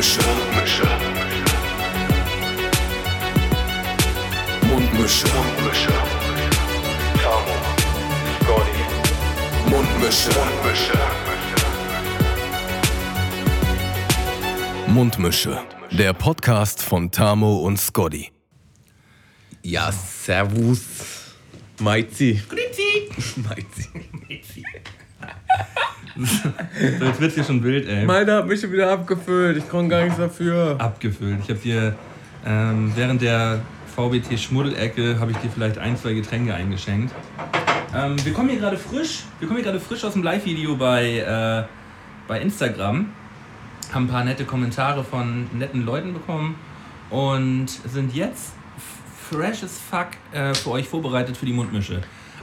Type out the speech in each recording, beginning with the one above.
Mundmische. Mundmische. Mundmische. Mundmische. Tamo. Scotty. Mundmische. Mundmische. Mundmische. Der Podcast von Tamo und Scotty. Ja, servus. Meizi. Grüezi. Meizi. So, jetzt wird's hier schon wild, ey. Meiner hat mich schon wieder abgefüllt. Ich konnte gar nichts dafür. Abgefüllt. Ich habe dir ähm, während der VBT Schmuddelecke habe ich dir vielleicht ein, zwei Getränke eingeschenkt. Ähm, wir kommen hier gerade frisch. Wir kommen hier gerade frisch aus dem Live-Video bei, äh, bei Instagram. Haben ein paar nette Kommentare von netten Leuten bekommen und sind jetzt fresh as fuck äh, für euch vorbereitet für die Mundmische.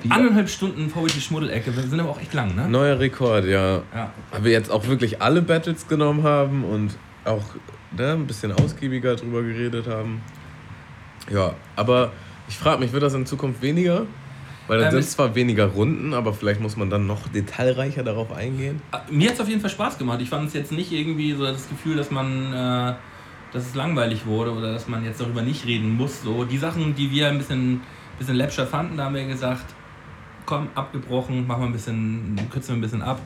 Anderthalb Stunden VBT Schmuddelecke, wir sind aber auch echt lang, ne? Neuer Rekord, ja. Ja. Weil wir jetzt auch wirklich alle Battles genommen haben und auch ne, ein bisschen ausgiebiger drüber geredet haben. Ja, aber ich frage mich, wird das in Zukunft weniger? Weil dann Ähm, sind zwar weniger Runden, aber vielleicht muss man dann noch detailreicher darauf eingehen. Mir hat es auf jeden Fall Spaß gemacht. Ich fand es jetzt nicht irgendwie so das Gefühl, dass man, äh, dass es langweilig wurde oder dass man jetzt darüber nicht reden muss. So die Sachen, die wir ein bisschen, bisschen läppscher fanden, da haben wir gesagt, komm, abgebrochen, machen wir ein bisschen, kürzen wir ein bisschen ab.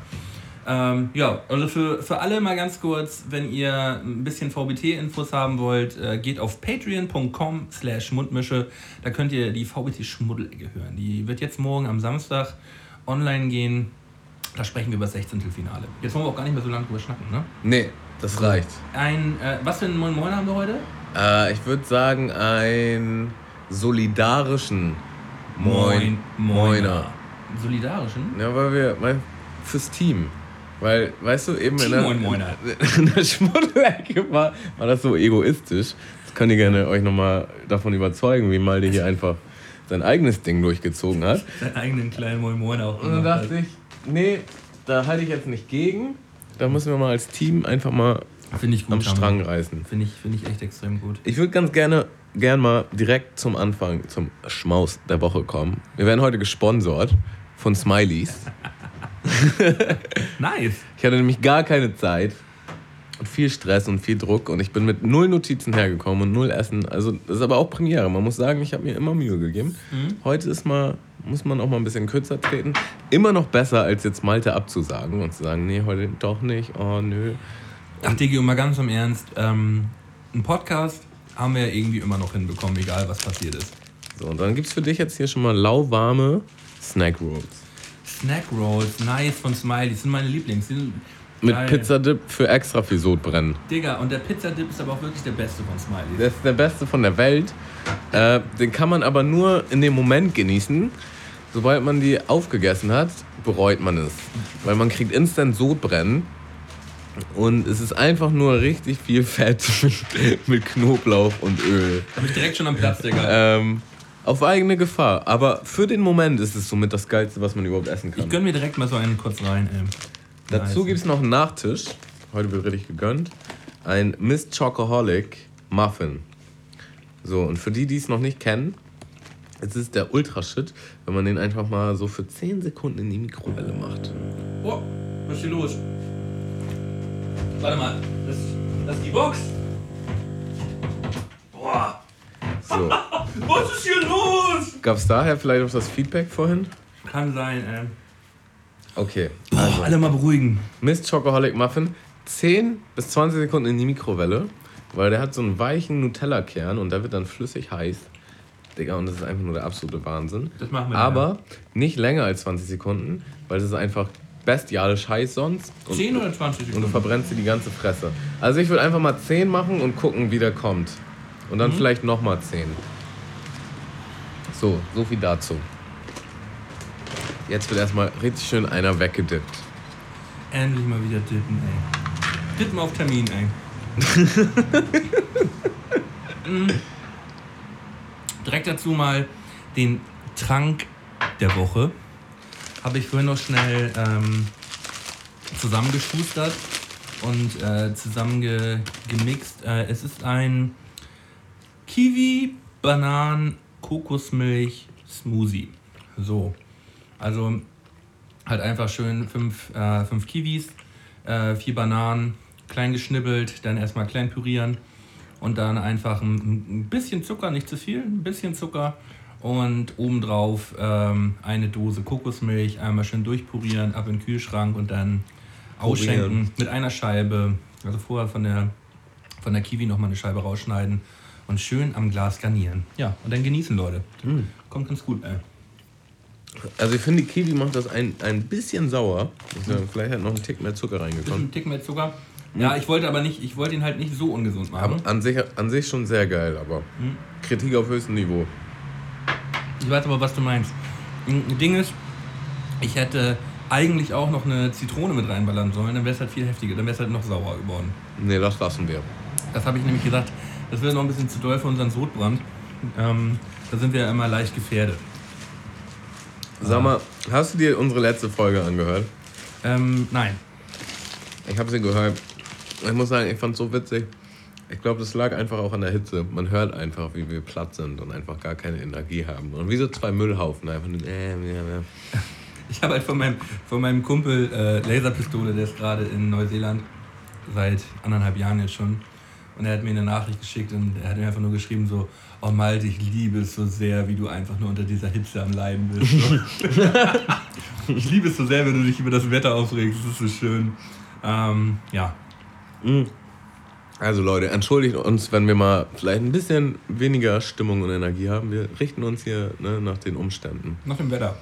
Ähm, ja, also für, für alle mal ganz kurz, wenn ihr ein bisschen VBT-Infos haben wollt, äh, geht auf patreon.com slash mundmische. Da könnt ihr die VBT-Schmuddelecke hören. Die wird jetzt morgen am Samstag online gehen. Da sprechen wir über das 16. Finale. Jetzt wollen wir auch gar nicht mehr so lange drüber schnacken, ne? Nee, das reicht. Ein, äh, was für einen Moin Moin haben wir heute? Äh, ich würde sagen, einen solidarischen Moin, Moiner. Solidarischen? Ja, weil wir, weil, fürs Team. Weil, weißt du, eben in der, Moin Moiner. in der Schmuddelecke war, war das so egoistisch. Das könnt ihr gerne euch nochmal davon überzeugen, wie Malde hier einfach sein eigenes Ding durchgezogen hat. Seinen eigenen kleinen Moin Moin auch. Und dann dachte ich, nee, da halte ich jetzt nicht gegen. Da müssen wir mal als Team einfach mal Finde ich gut. am. Strang reißen. Finde ich, finde ich echt extrem gut. Ich würde ganz gerne gern mal direkt zum Anfang, zum Schmaus der Woche kommen. Wir werden heute gesponsert von Smileys. Nice. Ich hatte nämlich gar keine Zeit und viel Stress und viel Druck und ich bin mit null Notizen hergekommen und null Essen. Also das ist aber auch Premiere. Man muss sagen, ich habe mir immer Mühe gegeben. Heute ist mal, muss man auch mal ein bisschen kürzer treten. Immer noch besser, als jetzt Malte abzusagen und zu sagen, nee, heute doch nicht, oh nö. Ach, Digi, mal ganz im Ernst. Ähm, ein Podcast haben wir ja irgendwie immer noch hinbekommen, egal was passiert ist. So, und dann gibt es für dich jetzt hier schon mal lauwarme Snack Rolls. Snack Rolls, nice von Smiley, sind meine Lieblings. Sind Mit geil. Pizzadip für extra viel Sodbrennen. Digga, und der Pizzadip ist aber auch wirklich der beste von Smiley. Der ist der beste von der Welt. Äh, den kann man aber nur in dem Moment genießen. Sobald man die aufgegessen hat, bereut man es. Weil man kriegt instant Sodbrennen. Und es ist einfach nur richtig viel Fett mit, mit Knoblauch und Öl. Hab ich direkt schon am Platz, Digga. Ähm, auf eigene Gefahr. Aber für den Moment ist es somit das Geilste, was man überhaupt essen kann. Ich gönn mir direkt mal so einen kurz rein, ey. Dazu Nice. gibt es noch einen Nachtisch. Heute wird richtig gegönnt. Ein Miss Chocoholic Muffin. So, und für die, die es noch nicht kennen, es ist der Ultra-Shit, wenn man den einfach mal so für 10 Sekunden in die Mikrowelle macht. Oh, was ist hier los? Warte mal, das, das ist die Box. Boah, So. was ist hier los? Gab es daher vielleicht auch das Feedback vorhin? Kann sein, ey. Okay. Boah, alle mal beruhigen. Miss Chocoholic Muffin, 10 bis 20 Sekunden in die Mikrowelle, weil der hat so einen weichen Nutella-Kern und der wird dann flüssig heiß. Digga, und das ist einfach nur der absolute Wahnsinn. Das machen wir Aber nicht länger als 20 Sekunden, weil das ist einfach bestialisch heiß sonst. Und, 10 oder 20 und du Sekunden? verbrennst dir die ganze Fresse. Also ich würde einfach mal 10 machen und gucken, wie der kommt. Und Mhm. dann vielleicht nochmal 10. So, so viel dazu. Jetzt wird erstmal richtig schön einer weggedippt. Endlich mal wieder dippen, ey. Dippen auf Termin, ey. Mm. Direkt dazu mal den Trank der Woche. Habe ich vorhin noch schnell ähm, zusammengeschustert und äh, zusammengemixt. Äh, es ist ein Kiwi, Bananen, Kokosmilch, Smoothie. So. Also halt einfach schön fünf, äh, fünf Kiwis, äh, vier Bananen, klein geschnibbelt, dann erstmal klein pürieren und dann einfach ein, ein bisschen Zucker, nicht zu viel, ein bisschen Zucker und obendrauf ähm, eine Dose Kokosmilch, einmal schön durchpurieren, ab in den Kühlschrank und dann ausschenken Purieren. mit einer Scheibe. Also vorher von der, von der Kiwi nochmal eine Scheibe rausschneiden und schön am Glas garnieren. Ja, und dann genießen, Leute. Kommt ganz gut, ey. Also ich finde, die Kiwi macht das ein, ein bisschen sauer. Sagen, Vielleicht hat noch ein Tick mehr Zucker reingekommen. einen Tick mehr Zucker. Ja, ich wollte aber nicht, ich wollte ihn halt nicht so ungesund machen. Aber an sich, an sich schon sehr geil, aber Kritik auf höchstem Niveau. Ich weiß aber, was du meinst. Ein Ding ist, ich hätte eigentlich auch noch eine Zitrone mit reinballern sollen, dann wäre es halt viel heftiger, dann wäre es halt noch sauer geworden. Nee, das lassen wir. Das habe ich nämlich gedacht, das wäre noch ein bisschen zu doll für unseren Sodbrand. Ähm, da sind wir ja immer leicht gefährdet. Sag mal, hast du dir unsere letzte Folge angehört? Ähm, nein. Ich habe sie gehört. Ich muss sagen, ich fand es so witzig. Ich glaube, das lag einfach auch an der Hitze. Man hört einfach, wie wir platt sind und einfach gar keine Energie haben. Und wie so zwei Müllhaufen. Einfach nur, äh, ja, ja. Ich habe halt von meinem, von meinem Kumpel äh, Laserpistole, der ist gerade in Neuseeland, seit anderthalb Jahren jetzt schon. Und er hat mir eine Nachricht geschickt und er hat mir einfach nur geschrieben so, oh Malte, ich liebe es so sehr, wie du einfach nur unter dieser Hitze am Leiden bist. Ich liebe es so sehr, wenn du dich über das Wetter aufregst, das ist so schön. Ähm, ja, Also Leute, entschuldigt uns, wenn wir mal vielleicht ein bisschen weniger Stimmung und Energie haben. Wir richten uns hier ne, nach den Umständen. nach dem Wetter.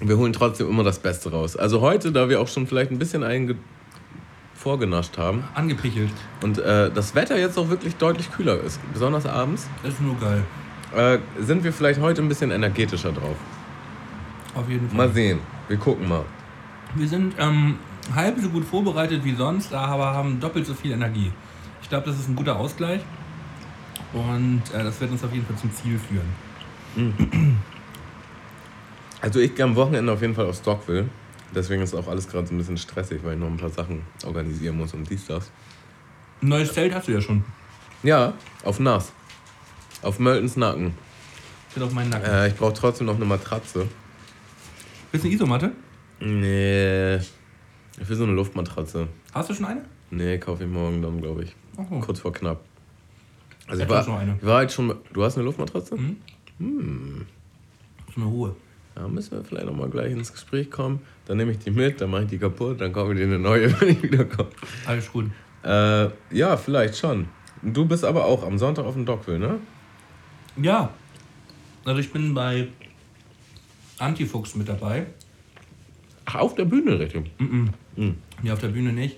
Wir holen trotzdem immer das Beste raus. Also heute, da wir auch schon vielleicht ein bisschen einge vorgenascht haben Angepichelt. und äh, das Wetter jetzt auch wirklich deutlich kühler ist, besonders abends, Das ist nur geil. äh, sind wir vielleicht heute ein bisschen energetischer drauf. Auf jeden Fall. Mal sehen. Wir gucken mal. Wir sind ähm, halb so gut vorbereitet wie sonst, aber haben doppelt so viel Energie. Ich glaube, das ist ein guter Ausgleich und äh, das wird uns auf jeden Fall zum Ziel führen. Also ich gehe am Wochenende auf jeden Fall auf Stockville. Deswegen ist auch alles gerade so ein bisschen stressig, weil ich noch ein paar Sachen organisieren muss und dies, das. Ein neues Zelt hast du ja schon. Ja, auf Nass. Auf Möltens Nacken. Steht auf meinen Nacken. Äh, ich brauche trotzdem noch eine Matratze. Bist du eine Isomatte? Nee. Ich will so eine Luftmatratze. Hast du schon eine? Nee, kaufe ich morgen dann, glaube ich. Oh. Kurz vor knapp. Also ich Hätte war, ich ich war halt schon. Du hast eine Luftmatratze? Mhm. So eine hohe. Ja, müssen wir vielleicht noch mal gleich ins Gespräch kommen. Dann nehme ich die mit, dann mache ich die kaputt, dann kaufe ich dir eine neue, wenn ich wiederkomme. Alles gut. Äh, ja, vielleicht schon. Du bist aber auch am Sonntag auf dem Dockville, ne? Ja. Also ich bin bei Antifuchs mit dabei. Ach, auf der Bühne, richtig. Ja, auf der Bühne nicht.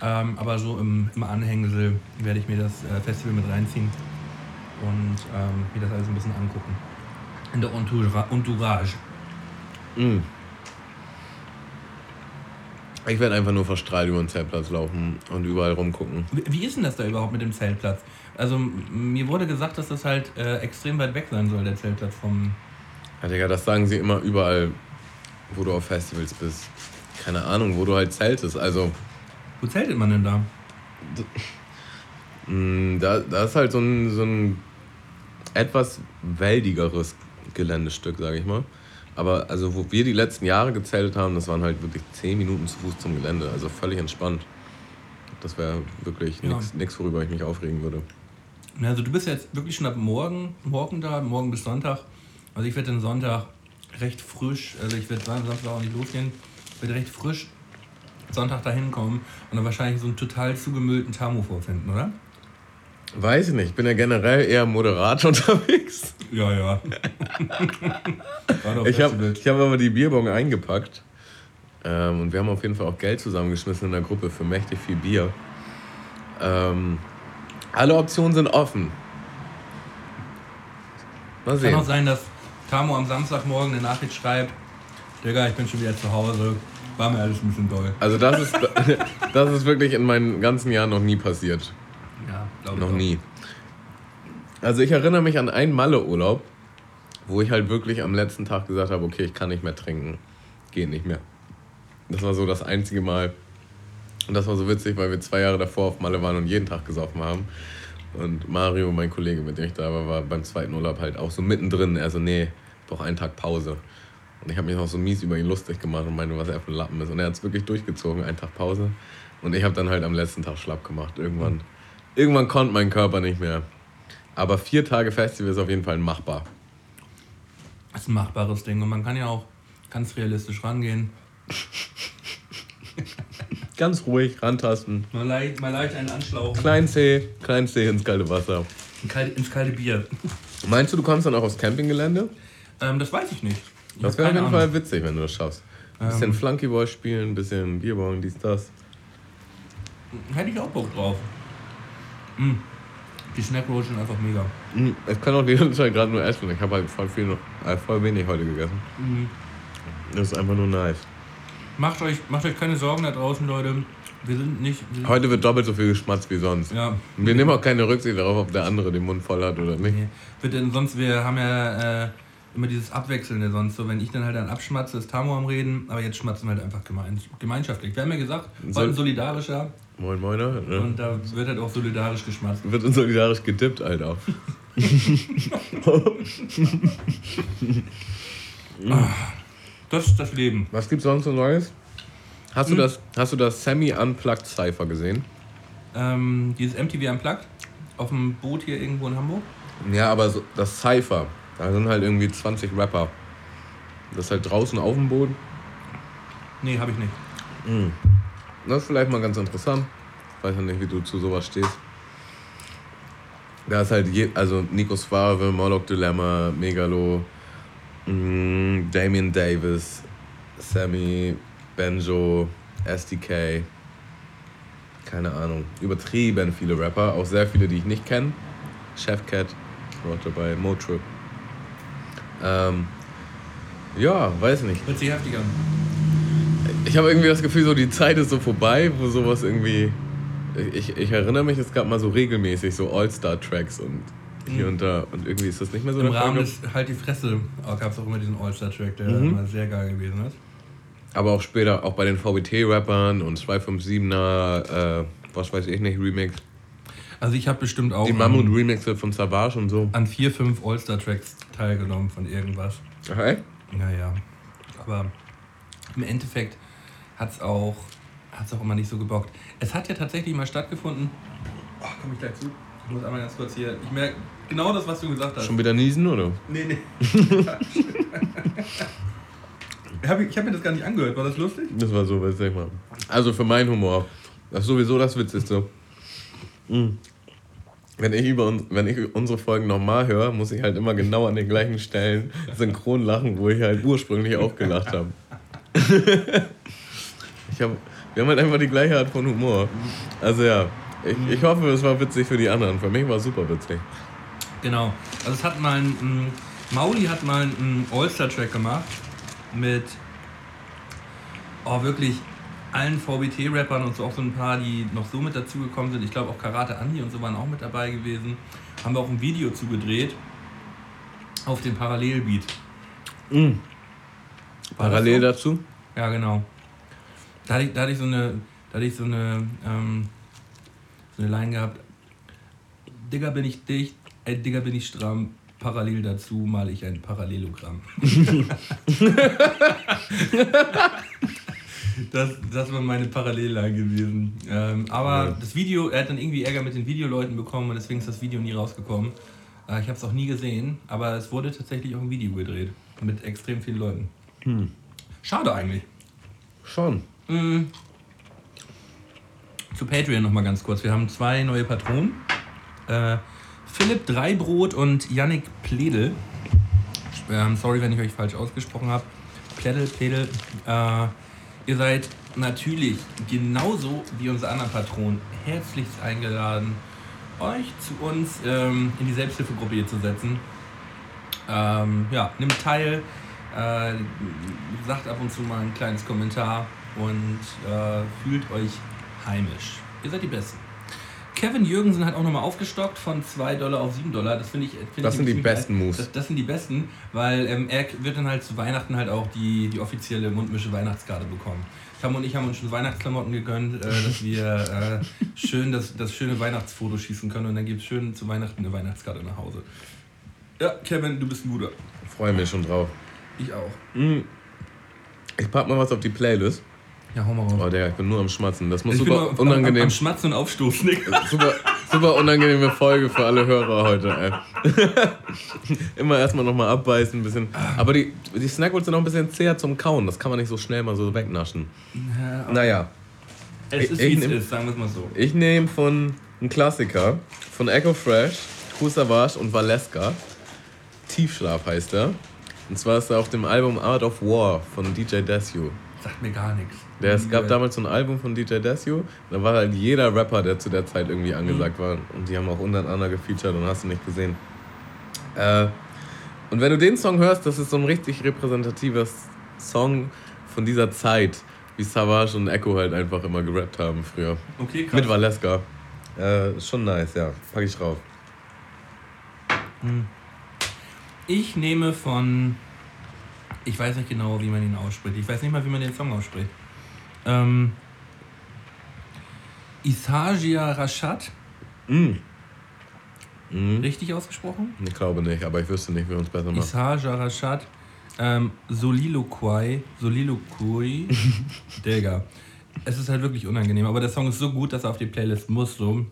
Ähm, aber so im, im Anhängsel werde ich mir das äh, Festival mit reinziehen und ähm, mir das alles ein bisschen angucken. In der Entoura- Entourage. Mhm. Ich werde einfach nur verstrahlt über den Zeltplatz laufen und überall rumgucken. Wie, wie ist denn das da überhaupt mit dem Zeltplatz? Also mir wurde gesagt, dass das halt äh, extrem weit weg sein soll, der Zeltplatz vom... Ja, Digga, das sagen sie immer überall, wo du auf Festivals bist. Keine Ahnung, wo du halt zeltest. Also, Wo zeltet man denn da? mh, da, da ist halt so ein, so ein etwas wäldigeres Geländestück, sage ich mal. Aber also, wo wir die letzten Jahre gezeltet haben, das waren halt wirklich 10 Minuten zu Fuß zum Gelände. Also völlig entspannt. Das wäre wirklich Ja. nichts, worüber ich mich aufregen würde. Also du bist jetzt wirklich schon ab morgen, morgen da, morgen bis Sonntag. Also ich werde den Sonntag recht frisch, also ich werde Samstag auch nicht losgehen, werde recht frisch Sonntag da hinkommen und dann wahrscheinlich so einen total zugemüllten Tamu vorfinden, oder? Weiß ich nicht, ich bin ja generell eher moderat unterwegs. Ja, ja. Ich habe hab aber die Bierbong eingepackt. Ähm, und wir haben auf jeden Fall auch Geld zusammengeschmissen in der Gruppe für mächtig viel Bier. Ähm, alle Optionen sind offen. Mal Kann sehen. auch sein, dass Tamu am Samstagmorgen eine Nachricht schreibt, Digga, ich bin schon wieder zu Hause, war mir alles ein bisschen doll. Also das ist, das ist wirklich in meinen ganzen Jahren noch nie passiert. Ja, glaube Noch nie. Also ich erinnere mich an einen Malle-Urlaub, wo ich halt wirklich am letzten Tag gesagt habe, okay, ich kann nicht mehr trinken. Geht nicht mehr. Das war so das einzige Mal. Und das war so witzig, weil wir zwei Jahre davor auf Malle waren und jeden Tag gesoffen haben. Und Mario, mein Kollege, mit dem ich da war, war beim zweiten Urlaub halt auch so mittendrin. Er so, nee, doch einen Tag Pause. Und ich habe mich noch so mies über ihn lustig gemacht und meinte, was er für ein Lappen ist. Und er hat es wirklich durchgezogen, einen Tag Pause. Und ich habe dann halt am letzten Tag schlapp gemacht. Irgendwann, irgendwann konnte mein Körper nicht mehr. Aber vier Tage Festival ist auf jeden Fall machbar. Das ist ein machbares Ding und man kann ja auch ganz realistisch rangehen. Ganz ruhig rantasten. Mal leicht, mal leicht einen anschlauchen. Klein C, klein C ins kalte Wasser. In kalt- ins kalte Bier. Meinst du, du kommst dann auch aufs Campinggelände? Ähm, das weiß ich nicht. Das wäre auf jeden. Fall witzig, wenn du das schaffst. Ein bisschen Ähm. Flunkyball spielen, ein bisschen Bierbong, dies, das. Hätte ich auch Bock drauf. Mm. Die Snackrolls sind einfach mega. Hm, Ich kann auch die ganze Zeit gerade nur essen. Ich habe halt voll, viel, äh, voll wenig heute gegessen. Mhm. Das ist einfach nur nice. Macht euch, macht euch keine Sorgen da draußen, Leute. Wir sind nicht. Wir sind, Heute wird doppelt so viel geschmatzt wie sonst. ja. Wir nehmen auch keine Rücksicht darauf, ob der andere den Mund voll hat oder nicht. Nee. Denn sonst, wir haben ja äh, immer dieses Abwechselnde sonst. So, wenn ich dann halt dann abschmatze, ist Tamo am Reden, aber jetzt schmatzen wir halt einfach gemein, gemeinschaftlich. Wir haben ja gesagt, wir Soll- wollten solidarischer Moin Moiner. Ne? und da wird halt auch solidarisch geschmatzt. Wird uns solidarisch gedippt, Alter. Das ist das Leben. Was gibt's sonst so Neues? Hast du das, hast du das Semi-Unplugged Cypher gesehen? Ähm, dieses MTV Unplugged auf dem Boot hier irgendwo in Hamburg. Ja, aber so, das Cypher. Da sind halt irgendwie 20 Rapper. Das ist halt draußen auf dem Boden. Nee, habe ich nicht. Das ist vielleicht mal ganz interessant. Ich weiß ja nicht, wie du zu sowas stehst. Da ist halt, je, also Nico Suave, Moloch Dilemma, Megalo, mm, Damien Davis, Sammy, Benjo, SDK. Keine Ahnung. Übertrieben viele Rapper. Auch sehr viele, die ich nicht kenne. Chefcat auch dabei, Motrip. Ähm, ja, weiß nicht. Hört sich heftig an. Ich habe irgendwie das Gefühl, so die Zeit ist so vorbei, wo sowas irgendwie. Ich, ich erinnere mich, es gab mal so regelmäßig so All-Star-Tracks und hier und da. Und irgendwie ist das nicht mehr so Im. Rahmen des Halt die Fresse gab es auch immer diesen All-Star-Track, der Mhm. immer sehr geil gewesen ist. Aber auch später, auch bei den VBT-Rappern und 257er, äh, was weiß ich nicht, Remix. Also ich habe bestimmt auch Die Mammut-Remixe von Savage und so. an vier, fünf All-Star-Tracks teilgenommen von irgendwas. Ach, ey? Naja. Aber im Endeffekt hat es auch, hat's auch immer nicht so gebockt. Es hat ja tatsächlich mal stattgefunden. Ach, komm ich gleich zu. Ich muss einmal ganz kurz hier. Ich merke genau das, was du gesagt hast. Schon wieder niesen, oder? Nee, nee. Hab ich habe mir das gar nicht angehört. War das lustig? Das war so, weiß ich mal. Also für meinen Humor. Das ist sowieso das Witzigste. Mm. Wenn ich, über wenn ich unsere Folgen nochmal höre, muss ich halt immer genau an den gleichen Stellen synchron lachen, wo ich halt ursprünglich auch gelacht habe. hab, wir haben halt einfach die gleiche Art von Humor. Also ja, ich, ich hoffe, es war witzig für die anderen. Für mich war es super witzig. Genau. Also es hat mal ein, ein Mauli hat mal einen All-Star-Track gemacht mit oh, wirklich allen VBT-Rappern und so auch so ein paar, die noch so mit dazugekommen sind. Ich glaube auch Karate Andi und so waren auch mit dabei gewesen. Haben wir auch ein Video zugedreht auf den Parallelbeat. Das Parallel so? dazu? Ja, genau. Da hatte ich, da hatte ich so eine, da hatte ich so eine, ähm, so eine Line gehabt. Digga bin ich dicht, ey Digga bin ich stramm. Parallel dazu male ich ein Parallelogramm. das, das war meine Parallelline gewesen. Ähm, aber Ja. das Video, er hat dann irgendwie Ärger mit den Videoleuten bekommen und deswegen ist das Video nie rausgekommen. Äh, ich habe es auch nie gesehen, aber es wurde tatsächlich auch ein Video gedreht. Mit extrem vielen Leuten. Schade eigentlich. Schon. Mm. Zu Patreon noch mal ganz kurz. Wir haben zwei neue Patronen. Äh, Philipp Dreibrot und Yannick Pledel. Ähm, sorry, wenn ich euch falsch ausgesprochen habe. Pledel, Pledel. Äh, ihr seid natürlich genauso wie unsere anderen Patronen herzlichst eingeladen, euch zu uns ähm, in die Selbsthilfegruppe hier zu setzen. Ähm, ja, nimmt teil, äh, sagt ab und zu mal ein kleines Kommentar und äh, fühlt euch heimisch. Ihr seid die Besten. Kevin Jürgensen hat auch nochmal aufgestockt von 2 Dollar auf 7 Dollar. Das finde ich. Find Das ich sind die besten geil. Moves. Das, das sind die besten, weil ähm, er wird dann halt zu Weihnachten halt auch die, die offizielle Mundmische Weihnachtskarte bekommen. Tam und ich haben uns schon Weihnachtsklamotten gegönnt, äh, dass wir äh, schön das, das schöne Weihnachtsfoto schießen können und dann gibt es schön zu Weihnachten eine Weihnachtskarte nach Hause. Ja, Kevin, du bist ein guter. Freue mich schon drauf. Ich auch. Mm. Ich pack mal was auf die Playlist. Ja, hau mal raus. Oh, Digga, ich bin nur am Schmatzen. Das muss ich super nur unangenehm. Am, am Schmatzen und Aufstoßen. Digga. Super, super unangenehme Folge für alle Hörer heute, ey. Immer erstmal nochmal abbeißen, ein bisschen. Aber die, die Snackwurst sind auch ein bisschen zäher zum Kauen. Das kann man nicht so schnell mal so wegnaschen. Ja, Naja, es ist, wie es ist, sagen wir es mal so. ich nehme von einem Klassiker, von Echo Fresh, Kusavage und Valeska. Tiefschlaf heißt er. Und zwar ist er auf dem Album Art of War von DJ Desio. Sagt mir gar nichts. Der, es gab damals so ein Album von DJ Desio, da war halt jeder Rapper, der zu der Zeit irgendwie angesagt war. Und die haben auch untereinander gefeatured und hast du nicht gesehen. Äh, und wenn du den Song hörst, das ist so ein richtig repräsentativer Song von dieser Zeit, wie Savage und Echo halt einfach immer gerappt haben früher. Okay, krass. Mit Valeska. Äh, schon nice, ja. Pack ich drauf. Ich nehme von. Ich weiß nicht genau, wie man ihn ausspricht. Ich weiß nicht mal, wie man den Song ausspricht. Ähm, Isagia Rashad, Mm. Mm. richtig ausgesprochen? Ich glaube nicht, aber ich wüsste nicht, wie man es besser macht. Isagia Rashad, ähm, Soliloquy, Soliloquy, Digga. Es ist halt wirklich unangenehm, aber der Song ist so gut, dass er auf die Playlist muss. So.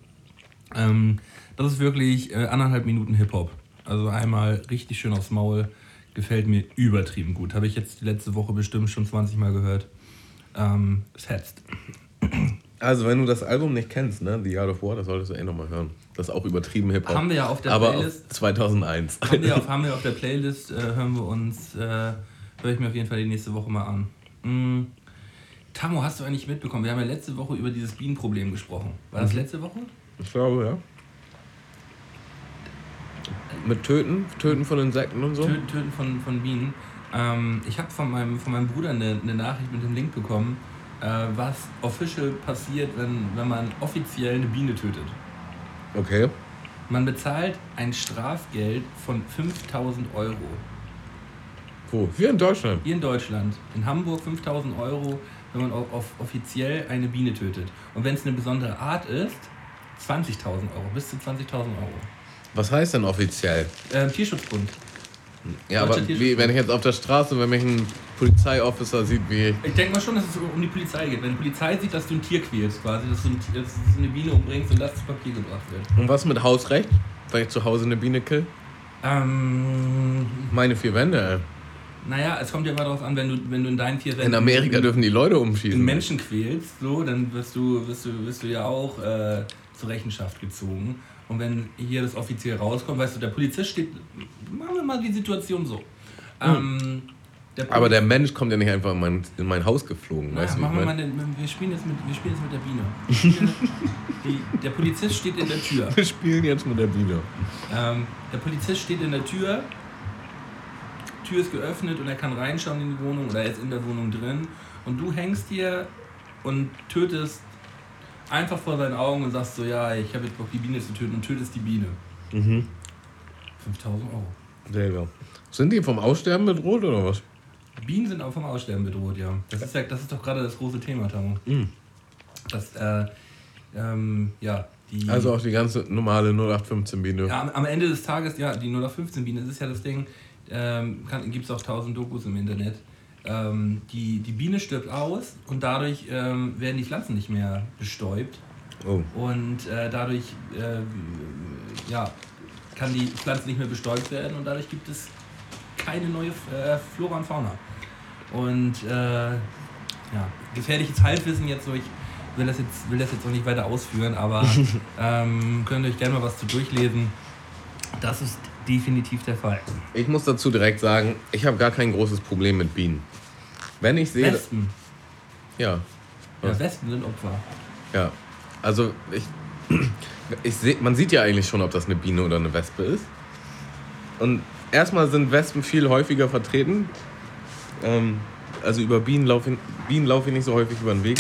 Ähm, das ist wirklich äh, anderthalb Minuten Hip-Hop. Also einmal richtig schön aufs Maul. Gefällt mir übertrieben gut. Habe ich jetzt die letzte Woche bestimmt schon 20 Mal gehört. Ähm, es hetzt. Also, wenn du das Album nicht kennst, ne, The Art of War, das solltest du eh nochmal hören. Das ist auch übertrieben Hip-Hop. Haben wir ja auf der aber Playlist. Auf 2001. haben, wir auf, haben wir auf der Playlist, äh, hören wir uns, äh, höre ich mir auf jeden Fall die nächste Woche mal an. Mm. Tamo, hast du eigentlich mitbekommen? Wir haben ja letzte Woche über dieses Bienenproblem gesprochen. War das letzte Woche? Ich glaube, ja. Mit Töten? Töten von Insekten und so? Töten, Töten von, von Bienen. Ähm, ich habe von meinem, von meinem Bruder eine, eine Nachricht mit dem Link bekommen, äh, was official passiert, wenn, wenn man offiziell eine Biene tötet. Okay. Man bezahlt ein Strafgeld von 5000 Euro. Wo? Hier in Deutschland. Hier in Deutschland, in Hamburg 5000 Euro, wenn man auf, auf offiziell eine Biene tötet. Und wenn es eine besondere Art ist, 20.000 Euro, bis zu 20.000 Euro. Was heißt denn offiziell? Ähm, Tierschutzbund. Ja, aber wie, wenn ich jetzt auf der Straße, wenn mich ein Polizeiofficer sieht, wie. Ich denke mal schon, dass es um die Polizei geht. Wenn die Polizei sieht, dass du ein Tier quälst, quasi, dass du, ein, dass du eine Biene umbringst und das zu Papier gebracht wird. Und was mit Hausrecht? Wenn ich zu Hause eine Biene kill? Ähm, Meine vier Wände, ey. naja, es kommt ja immer darauf an, wenn du, wenn du in deinen vier In Wänden Amerika dürfen die Leute umschießen. Menschen quälst, so, dann wirst du, wirst du, wirst du ja auch äh, zur Rechenschaft gezogen. Und wenn hier das offiziell rauskommt, weißt du, der Polizist steht, machen wir mal die Situation so. Ähm, der Hm. Aber der Mensch kommt ja nicht einfach in mein, in mein Haus geflogen, Na, weißt du? machen wir, mal den, wir, spielen jetzt mit, wir spielen jetzt mit der Biene. Die, der Polizist steht in der Tür. Wir spielen jetzt mit der Biene. Ähm, der Polizist steht in der Tür, Tür ist geöffnet und er kann reinschauen in die Wohnung oder er ist in der Wohnung drin und du hängst hier und tötest einfach vor seinen Augen und sagst so, ja, ich habe jetzt Bock die Biene zu töten und tötest die Biene. Mhm. 5000 Euro. Selber. Sind die vom Aussterben bedroht oder was? Bienen sind auch vom Aussterben bedroht, ja. Das ist, ja, das ist doch gerade das große Thema, Tamo. Mhm. Das, äh, ähm, ja, die... Also auch die ganze normale 0815 Biene. Ja, am, am Ende des Tages, ja, die 0815 Biene, das ist ja das Ding, ähm, gibt es auch tausend Dokus im Internet. Ähm, die, die Biene stirbt aus und dadurch ähm, werden die Pflanzen nicht mehr bestäubt Oh. und äh, dadurch ähm, ja, kann die Pflanze nicht mehr bestäubt werden und dadurch gibt es keine neue äh, Flora und Fauna. Und äh, ja, gefährliches Halbwissen jetzt so, ich will das jetzt, will das jetzt auch nicht weiter ausführen, aber ähm, könnt ihr euch gerne mal was zu durchlesen. Das ist definitiv der Fall. Ich muss dazu direkt sagen, ich habe gar kein großes Problem mit Bienen. Wenn ich sehe. Wespen. Ja, Ja? Wespen sind Opfer. ja. Also ich. ich seh, man sieht ja eigentlich schon, ob das eine Biene oder eine Wespe ist. Und erstmal sind Wespen viel häufiger vertreten. Ähm, also über Bienen laufe ich, Bienen laufe ich nicht so häufig über den Weg.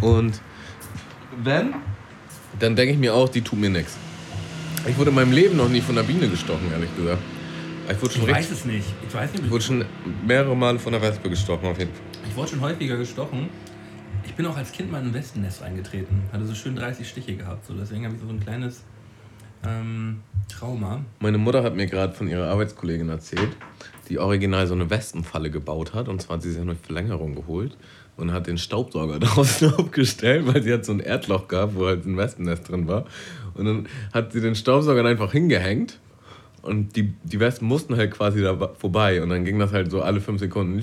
Und wenn, dann denke ich mir auch, die tut mir nichts. Ich wurde in meinem Leben noch nie von einer Biene gestochen, ehrlich gesagt. Ich wurde schon, Ich weiß es nicht. Ich weiß nicht, ich wurde schon mehrere Male von einer Wespe gestochen, auf jeden Fall. Ich wurde schon häufiger gestochen. Ich bin auch als Kind mal in ein Wespennest eingetreten. Hatte so schön 30 Stiche gehabt. So. Deswegen habe ich so ein kleines Ähm, Trauma. Meine Mutter hat mir gerade von ihrer Arbeitskollegin erzählt, die original so eine Wespenfalle gebaut hat. Und zwar hat sie sich eine Verlängerung geholt und hat den Staubsauger draußen aufgestellt, weil sie hat so ein Erdloch gehabt, wo halt ein Wespennest drin war. Und dann hat sie den Staubsauger einfach hingehängt und die, die Wespen mussten halt quasi da vorbei. Und dann ging das halt so alle fünf Sekunden.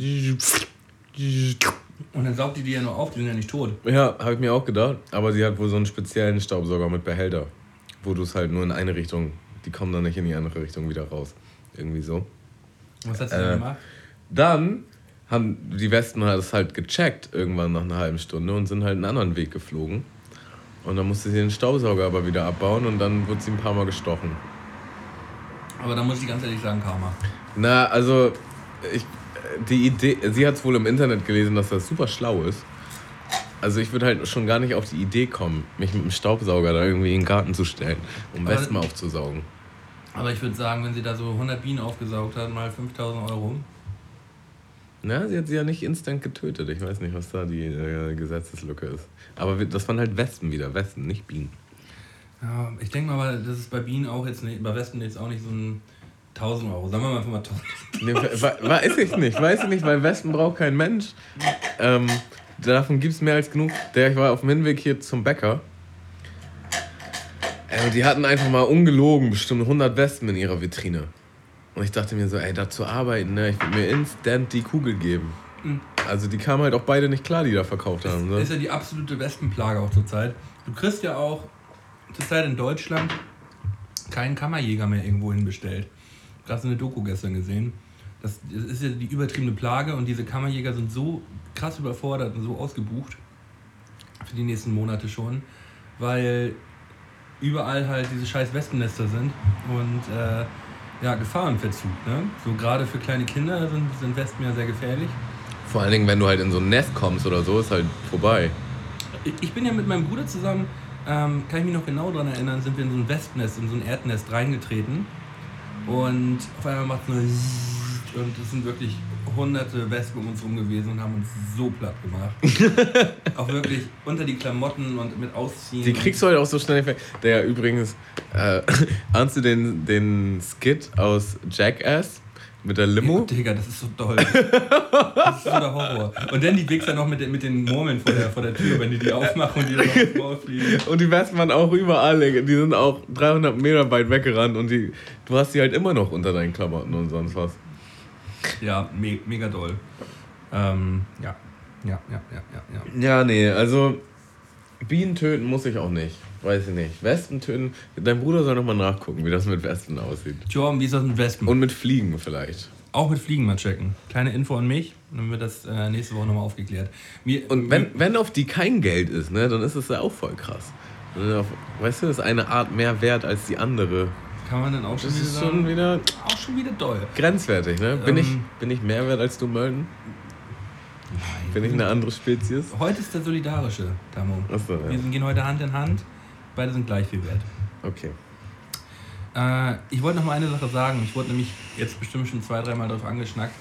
Und dann saugt die die ja nur auf, die sind ja nicht tot. Ja, habe ich mir auch gedacht. Aber sie hat wohl so einen speziellen Staubsauger mit Behälter, wo du es halt nur in eine Richtung, die kommen dann nicht in die andere Richtung wieder raus. Irgendwie so. Was hat sie äh, dann gemacht? Dann haben die Wespen das halt gecheckt irgendwann nach einer halben Stunde und sind halt einen anderen Weg geflogen. Und dann musste sie den Staubsauger aber wieder abbauen und dann wurde sie ein paar Mal gestochen. Aber da muss ich ganz ehrlich sagen, Karma. Na, also ich, die Idee, sie hat es wohl im Internet gelesen, dass das super schlau ist. Also ich würde halt schon gar nicht auf die Idee kommen, mich mit einem Staubsauger da irgendwie in den Garten zu stellen, um aber, Wespen aufzusaugen. Aber ich würde sagen, wenn sie da so 100 Bienen aufgesaugt hat, mal 5000 Euro. Na, sie hat sie ja nicht instant getötet. Ich weiß nicht, was da die äh, Gesetzeslücke ist. Aber das waren halt Wespen wieder, Wespen, nicht Bienen. Ja, ich denke mal, das ist bei Bienen auch jetzt nicht, bei Wespen jetzt auch nicht so ein 1000 Euro. Sagen wir mal einfach mal 1000. Nee, weiß ich nicht, weiß ich nicht, weil Wespen braucht kein Mensch. Ähm, davon gibt es mehr als genug. Der, ich war auf dem Hinweg hier zum Bäcker. Ey, die hatten einfach mal ungelogen bestimmt 100 Wespen in ihrer Vitrine. Und ich dachte mir so, ey, da zu arbeiten, ne, ich würde mir instant die Kugel geben. Mhm. Also die kamen halt auch beide nicht klar, die da verkauft haben. Das ne? ist ja die absolute Wespenplage auch zurzeit. Du kriegst ja auch zurzeit in Deutschland keinen Kammerjäger mehr irgendwo hinbestellt. Ich habe eine Doku gestern gesehen. Das, das ist ja die übertriebene Plage und diese Kammerjäger sind so krass überfordert und so ausgebucht für die nächsten Monate schon, weil überall halt diese scheiß Wespennester sind und äh, ja, Gefahrenverzug. Ne? So gerade für kleine Kinder sind, sind Wespen ja sehr gefährlich. Vor allen Dingen, wenn du halt in so ein Nest kommst oder so, ist halt vorbei. Ich bin ja mit meinem Bruder zusammen ähm, kann ich mich noch genau daran erinnern, sind wir in so ein Wespennest, in so ein Erdnest reingetreten. Und auf einmal macht es nur und es sind wirklich hunderte Wespen um uns rum gewesen und haben uns so platt gemacht. auch wirklich unter die Klamotten und mit Ausziehen. Die kriegst du halt auch so schnell weg. Der übrigens, äh, ahnst du den, den Skit aus Jackass? Mit der Limo? Ja, Digga, das ist so toll. Das ist so der Horror. Und dann die Wichser noch mit, den, mit den Murmeln vor der, vor der Tür, wenn die die aufmachen und die dann aufs Maul fliegen. Und die Westmann auch überall. Die sind auch 300 Meter weit weggerannt und die, du hast die halt immer noch unter deinen Klamotten und sonst was. Ja, me mega doll. Ähm, ja. Ja, ja, ja, ja, ja. Ja, nee, also Bienen töten muss ich auch nicht. Weiß ich nicht. Wespen töten. Dein Bruder soll nochmal nachgucken, wie das mit Wespen aussieht. Jordan, wie ist das mit Wespen? Und mit Fliegen vielleicht. Auch mit Fliegen mal checken. Kleine Info an mich, dann wird das äh, nächste Woche nochmal aufgeklärt. Mir, und wenn, wenn auf die kein Geld ist, ne, dann ist es ja auch voll krass. Weißt du, das ist eine Art mehr wert als die andere. Kann man dann auch schon das wieder ist schon wieder auch schon wieder doll. Grenzwertig, ne? Bin, ähm, ich, bin ich mehr wert als du, Mölden? Nein. Bin ich eine andere Spezies? Heute ist der solidarische, Tamo. Achso, ja. Wir gehen heute Hand in Hand. Beide sind gleich viel wert. Okay. Äh, ich wollte noch mal eine Sache sagen. Ich wurde nämlich jetzt bestimmt schon zwei, dreimal darauf angeschnackt.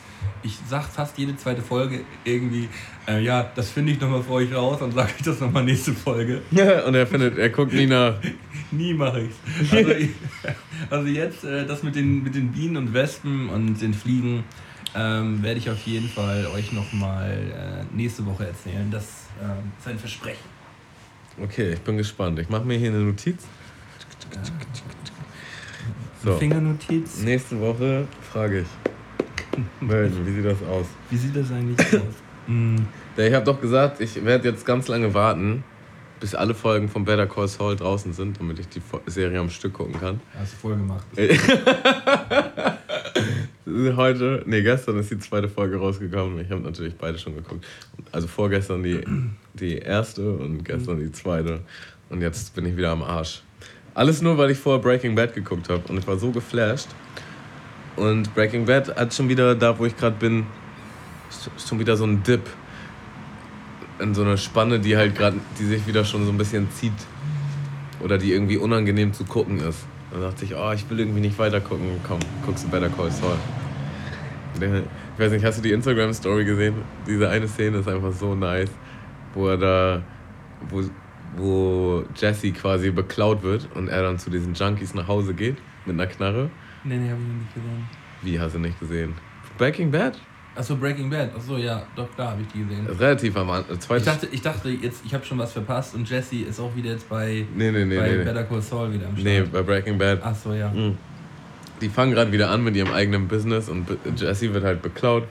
Ich sage fast jede zweite Folge irgendwie, äh, ja, das finde ich nochmal für euch raus und sage ich das nochmal nächste Folge. Ja, und er findet, er guckt nie nach. nie mache ich's. Also, also jetzt äh, das mit den, mit den Bienen und Wespen und den Fliegen ähm, werde ich auf jeden Fall euch nochmal äh, nächste Woche erzählen. Das ähm, ist ein Versprechen. Okay, ich bin gespannt. Ich mache mir hier eine Notiz. Ja. So. Fingernotiz. Nächste Woche frage ich. Melden, wie sieht das aus? Wie sieht das eigentlich aus? Ich habe doch gesagt, ich werde jetzt ganz lange warten, bis alle Folgen von Better Call Saul draußen sind, damit ich die Serie am Stück gucken kann. Hast du voll gemacht. Heute, nee, gestern ist die zweite Folge rausgekommen. Ich habe natürlich beide schon geguckt. Also vorgestern die, die erste und gestern die zweite. Und jetzt bin ich wieder am Arsch. Alles nur, weil ich vorher Breaking Bad geguckt habe. Und ich war so geflasht. Und Breaking Bad hat schon wieder, da wo ich gerade bin, schon wieder so einen Dip. In so eine Spanne, die halt gerade, die sich wieder schon so ein bisschen zieht. Oder die irgendwie unangenehm zu gucken ist. Dann dachte ich, oh, ich will irgendwie nicht weiter gucken. Komm, guckst du Better Call Saul. Ich weiß nicht, hast du die Instagram-Story gesehen? Diese eine Szene ist einfach so nice, wo er da, wo, wo Jesse quasi beklaut wird und er dann zu diesen Junkies nach Hause geht mit einer Knarre. Nee, nee, hab ich noch nicht gesehen. Wie hast du nicht gesehen? Breaking Bad? Achso, Breaking Bad. Achso, ja, doch, klar habe ich die gesehen. Relativ am Anfang. Ich dachte, ich dachte jetzt, ich habe schon was verpasst und Jesse ist auch wieder jetzt bei, nee, nee, nee, bei nee. Better Call Saul wieder am Start. Nee, bei Breaking Bad. Achso, ja. Mhm. Die fangen gerade wieder an mit ihrem eigenen Business und Jesse wird halt beklaut.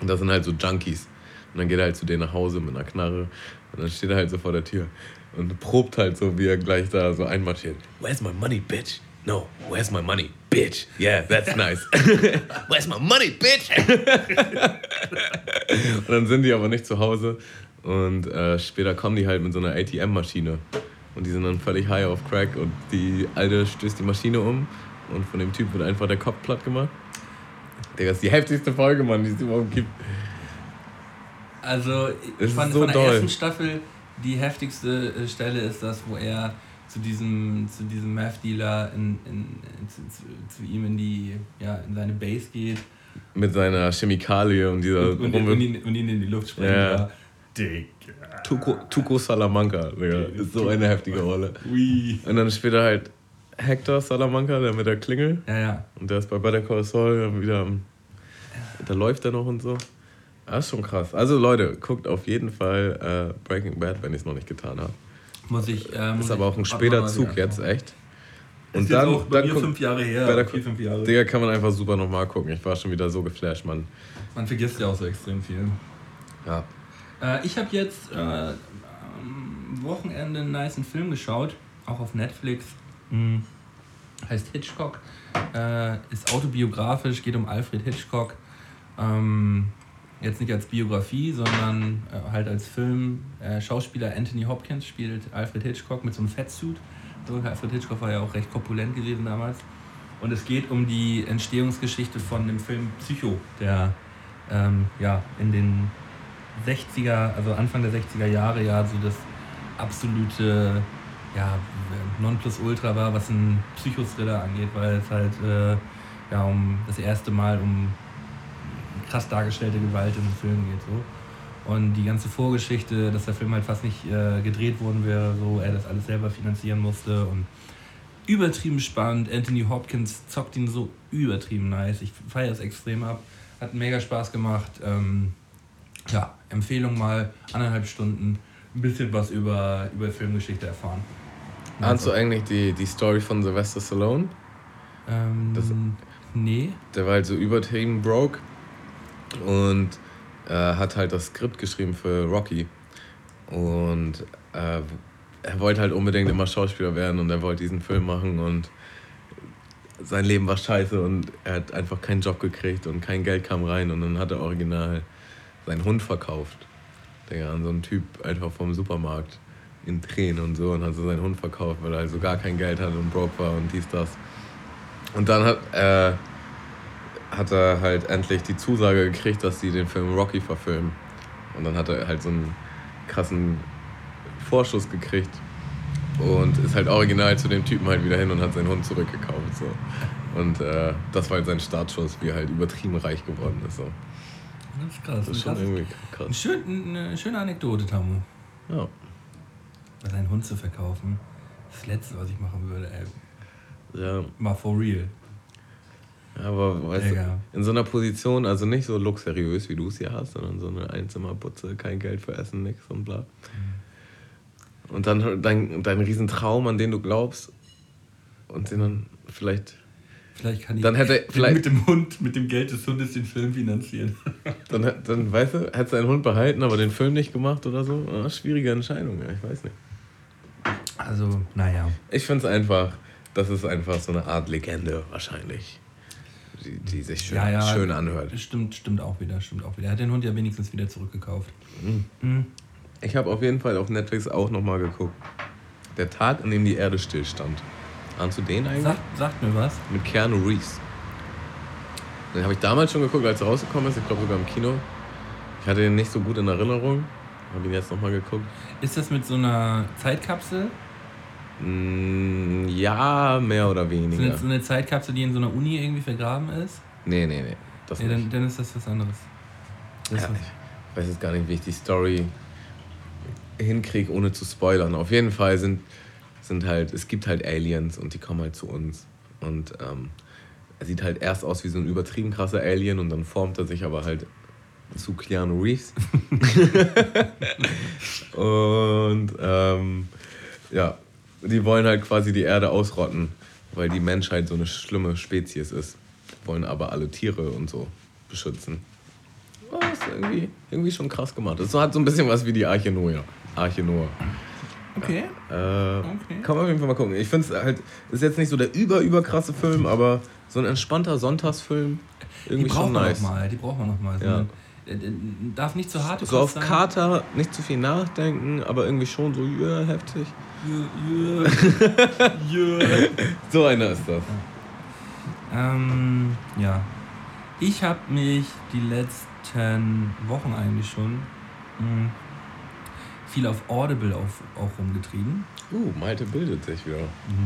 Und das sind halt so Junkies. Und dann geht er halt zu denen nach Hause mit einer Knarre. Und dann steht er halt so vor der Tür und probt halt so, wie er gleich da so einmarschiert. Where's my money, bitch? No, where's my money, bitch? Yeah, that's nice. where's my money, bitch? und dann sind die aber nicht zu Hause. Und äh, später kommen die halt mit so einer ATM-Maschine. Und die sind dann völlig high auf Crack und die Alte stößt die Maschine um und von dem Typ wird einfach der Kopf platt gemacht. Digga, das ist die heftigste Folge, Mann, die es überhaupt gibt. Also, ich fand so von der doll. ersten Staffel die heftigste äh, Stelle ist das, wo er zu diesem, zu diesem Meth-Dealer in, in, in, zu, zu, zu ihm in die, ja, in seine Base geht Mit seiner Chemikalie und dieser und, und, und, ihn, und ihn in die Luft sprengt. Ja. Ja. Digga. Tuco, Tuco Salamanca, Digga. Ist so eine heftige Rolle. Ui. Und dann später halt Hector Salamanca, der mit der Klingel. Ja, ja. Und der ist bei Better Call Saul wieder. Da läuft er noch und so. Das ist schon krass. Also Leute, guckt auf jeden Fall äh, Breaking Bad, wenn ihr es noch nicht getan habt. Muss ich. Äh, muss Ist aber auch ein später Zug jetzt, echt. Ist jetzt auch bei mir guckt- fünf Jahre her. Better vier, fünf Jahre. Digga, kann man einfach super nochmal gucken. Ich war schon wieder so geflasht, Mann. Man vergisst ja auch so extrem viel. Ja. Äh, ich habe jetzt äh, am Wochenende einen niceen Film geschaut, auch auf Netflix. Hm. Heißt Hitchcock. Äh, ist autobiografisch, geht um Alfred Hitchcock. Ähm, jetzt nicht als Biografie, sondern äh, halt als Film. Äh, Schauspieler Anthony Hopkins spielt Alfred Hitchcock mit so einem Fettsuit. So, Alfred Hitchcock war ja auch recht korpulent gewesen damals. Und es geht um die Entstehungsgeschichte von dem Film Psycho, der ähm, ja, in den 60er, also Anfang der 60er Jahre ja so das absolute ja, Nonplusultra war, was ein Psychothriller angeht, weil es halt äh, ja, um das erste Mal um krass dargestellte Gewalt in einem Film geht. So. Und die ganze Vorgeschichte, dass der Film halt fast nicht äh, gedreht worden wäre, so er das alles selber finanzieren musste und übertrieben spannend. Anthony Hopkins zockt ihn so übertrieben nice. Ich feiere es extrem ab. Hat mega Spaß gemacht. Ähm, ja, Empfehlung mal, anderthalb Stunden, ein bisschen was über, über Filmgeschichte erfahren. Ahnst du eigentlich die, die Story von Sylvester Stallone? Ähm, Das- nee. Der war halt so übertrieben broke und äh, hat halt das Skript geschrieben für Rocky. Und äh, er wollte halt unbedingt immer Schauspieler werden und er wollte diesen Film machen und sein Leben war scheiße und er hat einfach keinen Job gekriegt und kein Geld kam rein und dann hat er original seinen Hund verkauft. Digga, an so einen Typ einfach vom Supermarkt in Tränen und so und hat so seinen Hund verkauft, weil er also gar kein Geld hatte und broke war und dies, das. Und dann hat, äh, hat er halt endlich die Zusage gekriegt, dass sie den Film Rocky verfilmen. Und dann hat er halt so einen krassen Vorschuss gekriegt und ist halt original zu dem Typen halt wieder hin und hat seinen Hund zurückgekauft. So. Und äh, das war halt sein Startschuss, wie er halt übertrieben reich geworden ist. So. Das ist krass. Das ist schon krass. irgendwie Eine, krass. schön, eine schöne Anekdote, Tamu. Ja. Seinen Hund zu verkaufen. Das Letzte, was ich machen würde, ey. ja. Mal for real. Aber weißt du, in so einer Position, also nicht so luxuriös, wie du es hier hast, sondern so eine Einzimmerputze, kein Geld für Essen, nix und bla. Und dann dein, dein Riesentraum, an den du glaubst, und den dann vielleicht, Vielleicht kann ich Dann hätte- vielleicht- mit dem Hund, mit dem Geld des Hundes den Film finanzieren. dann, dann weißt du, hättest du deinen Hund behalten, aber den Film nicht gemacht oder so. Ah, schwierige Entscheidung, ja, ich weiß nicht. Also, naja. Ich finde es einfach, das ist einfach so eine Art Legende wahrscheinlich, die, die sich schön, ja, ja, schön anhört. Stimmt, stimmt auch wieder, stimmt auch wieder. Er hat den Hund ja wenigstens wieder zurückgekauft. Ich habe auf jeden Fall auf Netflix auch nochmal geguckt. Der Tag, an dem die Erde stillstand. Ahnst du den eigentlich? Sagt, sagt mir was. Mit Keanu Reeves. Den habe ich damals schon geguckt, als er rausgekommen ist. Ich glaube sogar im Kino. Ich hatte ihn nicht so gut in Erinnerung. Habe ihn jetzt nochmal geguckt. Ist das mit so einer Zeitkapsel? Mm, ja, mehr oder So weniger. eine, so eine Zeitkapsel, die in so einer Uni irgendwie vergraben ist? Nee, nee, nee. Das Nee, dann, dann ist das was anderes. Das Ja, ist ich weiß jetzt gar nicht, wie ich die Story hinkriege, ohne zu spoilern. Auf jeden Fall sind, sind halt, es gibt halt Aliens und die kommen halt zu uns. Und ähm, er sieht halt erst aus wie so ein übertrieben krasser Alien und dann formt er sich aber halt zu Keanu Reeves. und ähm, ja, die wollen halt quasi die Erde ausrotten, weil die Menschheit so eine schlimme Spezies ist. Wollen aber alle Tiere und so beschützen. Oh, ist irgendwie, irgendwie schon krass gemacht. Das hat so ein bisschen was wie die Arche Noah. Arche Noah. Okay. Äh, okay. Kann man auf jeden Fall mal gucken. Ich finde es halt, ist jetzt nicht so der über, über krasse Film, aber so ein entspannter Sonntagsfilm. Irgendwie die brauchen wir nice. noch mal. Die brauchen wir noch mal. Ja. Äh, äh, darf nicht zu hart So auf sein. Kater nicht zu viel nachdenken, aber irgendwie schon so, ja, yeah, heftig. Yeah, yeah. yeah. so einer ist das. Ähm, ja. Ich habe mich die letzten Wochen eigentlich schon mh, hm, viel auf Audible auf, auch rumgetrieben. Uh, Malte bildet sich wieder.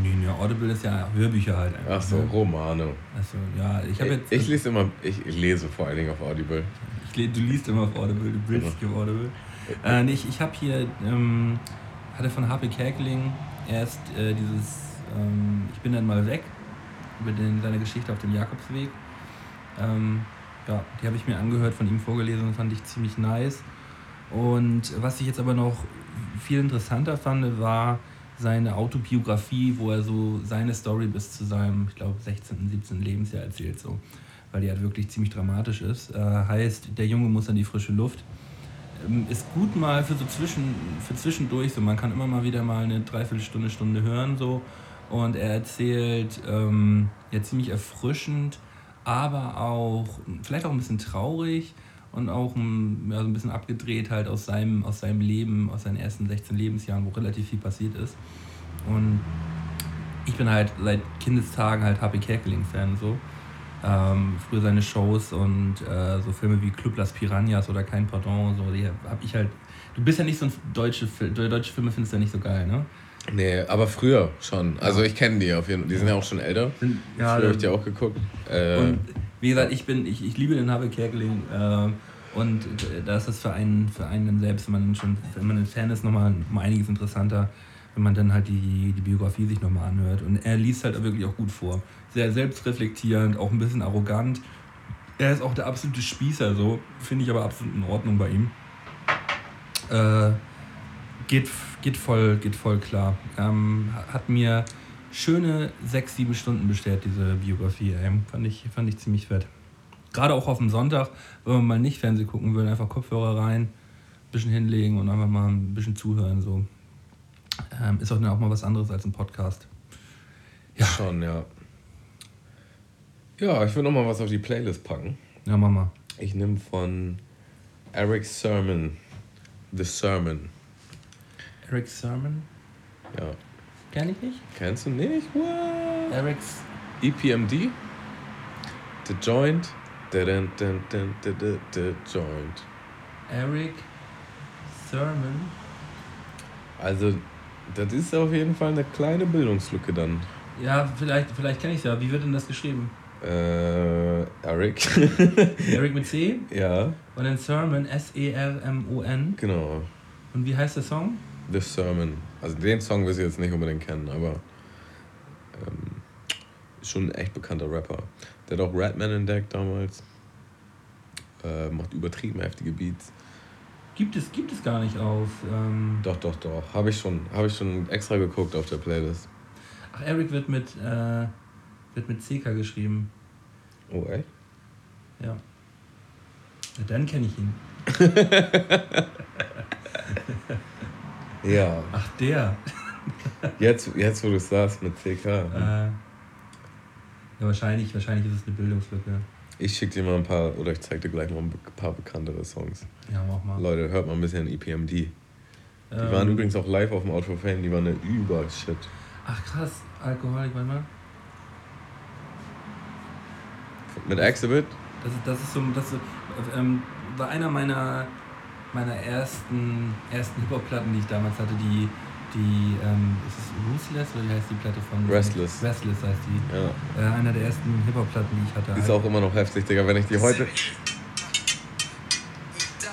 Nee, nee, Audible ist ja Hörbücher halt einfach. Ach so, ne? Romane. Achso, ja, ich habe jetzt. Ich lese immer, ich lese vor allen Dingen auf Audible. Du liest immer auf Audible, du bildest dich auf Audible. Äh, nee, ich, ich habe hier, ähm, hatte von Harpe Kerkeling erst äh, dieses ähm, Ich bin dann mal weg, über den, seine Geschichte auf dem Jakobsweg. Ähm, ja, die habe ich mir angehört, von ihm vorgelesen und fand ich ziemlich nice. Und was ich jetzt aber noch viel interessanter fand, war seine Autobiografie, wo er so seine Story bis zu seinem, ich glaube, 16., 17. Lebensjahr erzählt, so, weil die halt wirklich ziemlich dramatisch ist. Äh, heißt, der Junge muss an die frische Luft. Ähm, ist gut mal für so zwischen, für zwischendurch, so man kann immer mal wieder mal eine Dreiviertelstunde, Stunde hören, so. Und er erzählt ähm, ja ziemlich erfrischend, aber auch vielleicht auch ein bisschen traurig und auch ein, ja, so ein bisschen abgedreht halt aus seinem, aus seinem Leben, aus seinen ersten 16 Lebensjahren, wo relativ viel passiert ist. Und ich bin halt seit Kindestagen halt Happy Kerkeling-Fan so. Ähm, früher seine Shows und äh, so Filme wie Club Las Piranhas oder Kein Pardon, so, die hab ich halt. Du bist ja nicht so ein deutsche, deutsche Filme findest du ja nicht so geil, ne? Nee, aber früher schon. Also ich kenne die auf jeden Fall. Die sind ja auch schon älter. Sind, ja, früher habe ich die auch geguckt. Äh, und wie gesagt, ich bin, ich, ich liebe den Habe Kerkeling. Äh, und da ist das für einen, für einen selbst, wenn man schon, wenn man ein Fan ist, nochmal um einiges interessanter, wenn man dann halt die, die Biografie sich nochmal anhört. Und er liest halt wirklich auch gut vor. Sehr selbstreflektierend, auch ein bisschen arrogant. Er ist auch der absolute Spießer, so. Finde ich aber absolut in Ordnung bei ihm. Äh, geht, geht, voll, geht voll klar. Ähm, hat mir schöne sechs, sieben Stunden bestellt, diese Biografie. Ey. Fand, ich, fand ich ziemlich fett. Gerade auch auf dem Sonntag, wenn man mal nicht Fernsehen gucken will, einfach Kopfhörer rein, ein bisschen hinlegen und einfach mal ein bisschen zuhören. So. Ähm, ist auch, auch mal was anderes als ein Podcast. Ja. Schon, ja. Ja, ich will noch mal was auf die Playlist packen. Ja, mach mal. Ich nehme von Eric Sermon The Sermon. Eric Sermon? Ja. Kenn ich nicht? Kennst du nicht? What? Eric's. EPMD? The Joint? The, the, the, the, the, the Joint. Eric Sermon? Also, das ist auf jeden Fall eine kleine Bildungslücke dann. Ja, vielleicht, vielleicht kenne ich es ja. Wie wird denn das geschrieben? Äh, Eric. Eric mit C? Ja. Und dann Sermon, S-E-R-M-O-N. Genau. Und wie heißt der Song? The Sermon. Also den Song wirst du jetzt nicht unbedingt kennen, aber ähm, schon ein echt bekannter Rapper. Der hat auch Ratman entdeckt damals. Äh, macht übertrieben heftige Beats. Gibt es, gibt es gar nicht auf. Ähm doch, doch, doch. Habe ich, schon, hab ich schon extra geguckt auf der Playlist. Ach, Eric wird mit, äh, wird mit CK geschrieben. Oh, echt? Ja. ja dann kenne ich ihn. Ja. Ach, der. jetzt, jetzt, wo du es sagst, mit CK. Äh, ja, wahrscheinlich, wahrscheinlich ist es eine Bildungslücke. Ich schicke dir mal ein paar, oder ich zeig dir gleich noch ein paar bekanntere Songs. Ja, mach mal. Leute, hört mal ein bisschen EPMD. Die ähm, waren übrigens auch live auf dem Out for Fame, die waren eine Übershit. Ach krass, Alkoholik, warte mal. Mit Exhibit? Das ist, das ist so, das ist, ähm, war einer meiner meiner ersten, ersten Hip-Hop-Platten, die ich damals hatte, die, die ähm, ist es Ruthless oder wie heißt die Platte von? Restless. Restless heißt die. Ja. Äh, einer der ersten Hip-Hop-Platten, die ich hatte. Die ist auch immer noch heftig, Digga. Wenn ich die heute.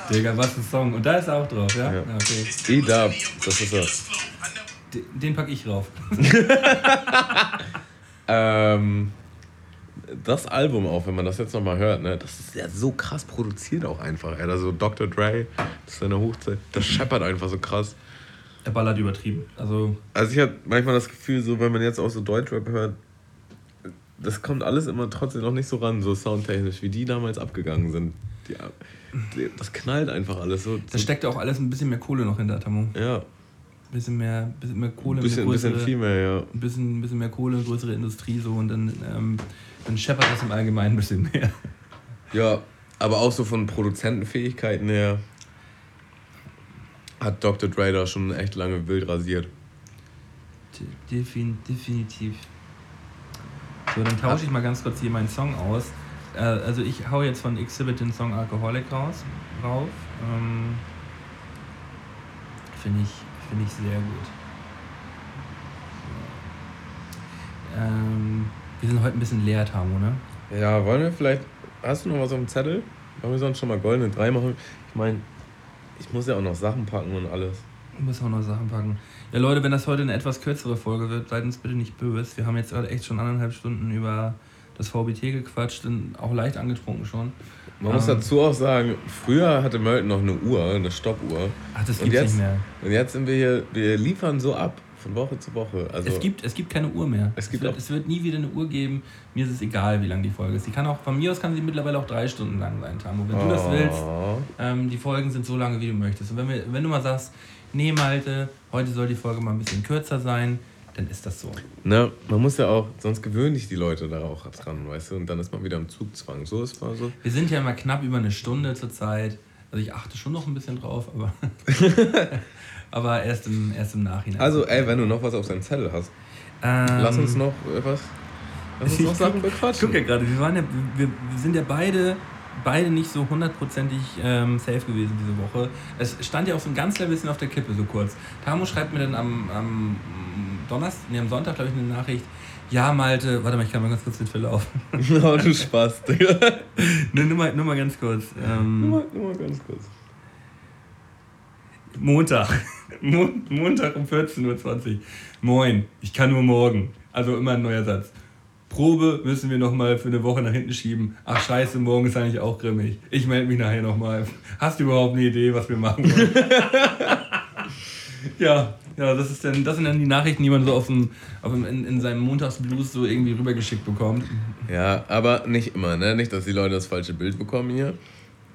Digga, was ein Song. Und da ist er auch drauf, ja? Ja. ja okay. E-Dub, das ist er. Den, den pack ich rauf. Ähm, das Album auch, wenn man das jetzt nochmal hört, ne, das ist ja so krass produziert auch einfach. Ey. Also Dr. Dre, das ist seine Hochzeit, das scheppert einfach so krass. Er ballert übertrieben. Also, Also ich habe manchmal das Gefühl, so wenn man jetzt auch so Deutschrap hört, das kommt alles immer trotzdem noch nicht so ran, so soundtechnisch, wie die damals abgegangen sind. Die, die, das knallt einfach alles so. da steckt auch alles ein bisschen mehr Kohle noch hinter, Tammo. ja, Bisschen mehr, bisschen mehr Kohle, ein bisschen, eine bisschen größere- viel mehr, ja. ein bisschen, ein bisschen mehr Kohle, eine größere Industrie so und dann, ähm, dann scheppert das im Allgemeinen ein bisschen mehr. Ja, aber auch so von Produzentenfähigkeiten her hat Dr. Dre da schon echt lange wild rasiert. Defin, definitiv. So, dann tausche ich mal ganz kurz hier meinen Song aus. Äh, also ich hau jetzt von Exhibit den Song Alcoholic raus, rauf. Ähm, Finde ich, find ich sehr gut. Ähm, wir sind heute ein bisschen leer, Tamo, ne? Ja, wollen wir vielleicht. Hast du noch was auf dem Zettel? Wollen wir sonst schon mal goldene drei machen? Ich meine, ich muss ja auch noch Sachen packen und alles. Ich muss auch noch Sachen packen. Ja, Leute, wenn das heute eine etwas kürzere Folge wird, seid uns bitte nicht böse. Wir haben jetzt gerade echt schon anderthalb Stunden über das VBT gequatscht und auch leicht angetrunken schon. Man muss Ähm. dazu auch sagen, früher hatte Melton noch eine Uhr, eine Stoppuhr. Ach, das Und gibt's jetzt, nicht mehr. und jetzt sind wir hier, wir liefern so ab, von Woche zu Woche. Also, Es gibt, es gibt keine Uhr mehr. Es gibt wird, es wird nie wieder eine Uhr geben. Mir ist es egal, wie lang die Folge ist. Die kann auch, von mir aus kann sie mittlerweile auch drei Stunden lang sein, Tamo. Wenn du das willst, Oh. ähm, die Folgen sind so lange, wie du möchtest. Und wenn, wir, wenn du mal sagst, nee, Malte, heute soll die Folge mal ein bisschen kürzer sein, dann ist das so. Ne, man muss ja auch, sonst gewöhnen dich die Leute da auch dran, weißt du? Und dann ist man wieder im Zugzwang. So ist mal so. Wir sind ja immer knapp über eine Stunde zurzeit. Also ich achte schon noch ein bisschen drauf, aber, aber erst, im, erst im Nachhinein. Also, ey, wenn du noch was auf deinem Zettel hast, ähm, lass uns noch was. Lass uns noch Sachen bequatschen. Guck ja gerade, wir, waren ja, wir, wir sind ja beide, beide nicht so hundertprozentig ähm, safe gewesen diese Woche. Es stand ja auch so ein ganz klein bisschen auf der Kippe, so kurz. Tamo schreibt mir dann am, am Donnerstag, nee, am Sonntag, glaube ich, eine Nachricht. Ja, Malte, warte mal, ich kann mal ganz kurz den Verlauf. oh, du Spaß, Digga. nur, nur, mal, nur mal ganz kurz. Ähm, Nur mal, nur mal ganz kurz. Montag. Mon Montag um 14.20 Uhr. Moin, ich kann nur morgen. Also immer ein neuer Satz. Probe müssen wir nochmal für eine Woche nach hinten schieben. Ach scheiße, morgen ist eigentlich auch grimmig. Ich melde mich nachher nochmal. Hast du überhaupt eine Idee, was wir machen wollen? ja, ja, das, ist dann, das sind dann die Nachrichten, die man so auf dem, auf dem, in, in seinem Montagsblues so irgendwie rübergeschickt bekommt. Ja, aber nicht immer, ne? Nicht, dass die Leute das falsche Bild bekommen hier.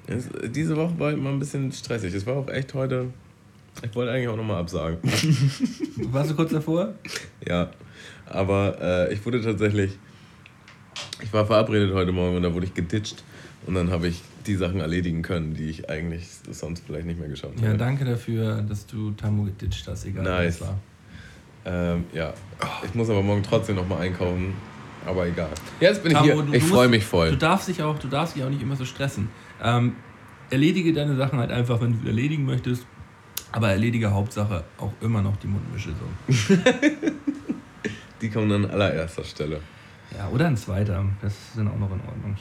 Es, diese Woche war immer ein bisschen stressig. Es war auch echt heute. Ich wollte eigentlich auch nochmal absagen. Warst du kurz davor? ja. Aber äh, ich wurde tatsächlich. Ich war verabredet heute Morgen und da wurde ich geditcht. Und dann habe ich die Sachen erledigen können, die ich eigentlich sonst vielleicht nicht mehr geschafft Ja, hätte. danke dafür, dass du Tamu geditcht hast, egal Nice. was war. Ähm, ja. Ich muss aber morgen trotzdem nochmal einkaufen. Aber egal. Jetzt bin ich Tamo, hier. du- ich freue mich voll. Du darfst dich auch, du darfst dich auch nicht immer so stressen. Ähm, erledige deine Sachen halt einfach, wenn du erledigen möchtest. Aber erledige Hauptsache auch immer noch die Mundmische so. Die kommen dann an allererster Stelle. Ja, oder ein zweiter. Das ist dann auch noch in Ordnung.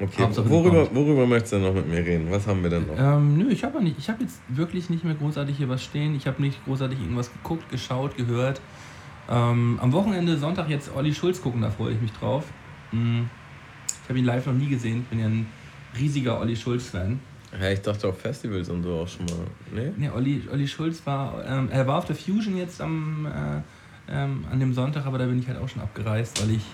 Okay, Hauptsache, worüber, worüber möchtest du noch mit mir reden? Was haben wir denn noch? Ähm, nö, ich habe nicht. Ich habe jetzt wirklich nicht mehr großartig hier was stehen. Ich habe nicht großartig irgendwas geguckt, geschaut, gehört. Ähm, am Wochenende, Sonntag jetzt Olli Schulz gucken, da freue ich mich drauf. Mm, Ich habe ihn live noch nie gesehen. Bin ja ein riesiger Olli Schulz-Fan. Ja, ich dachte auf Festivals und so auch schon mal. Nee? Nee, Olli, Olli Schulz war, ähm, er war auf der Fusion jetzt am, äh, ähm, an dem Sonntag, aber da bin ich halt auch schon abgereist, weil ich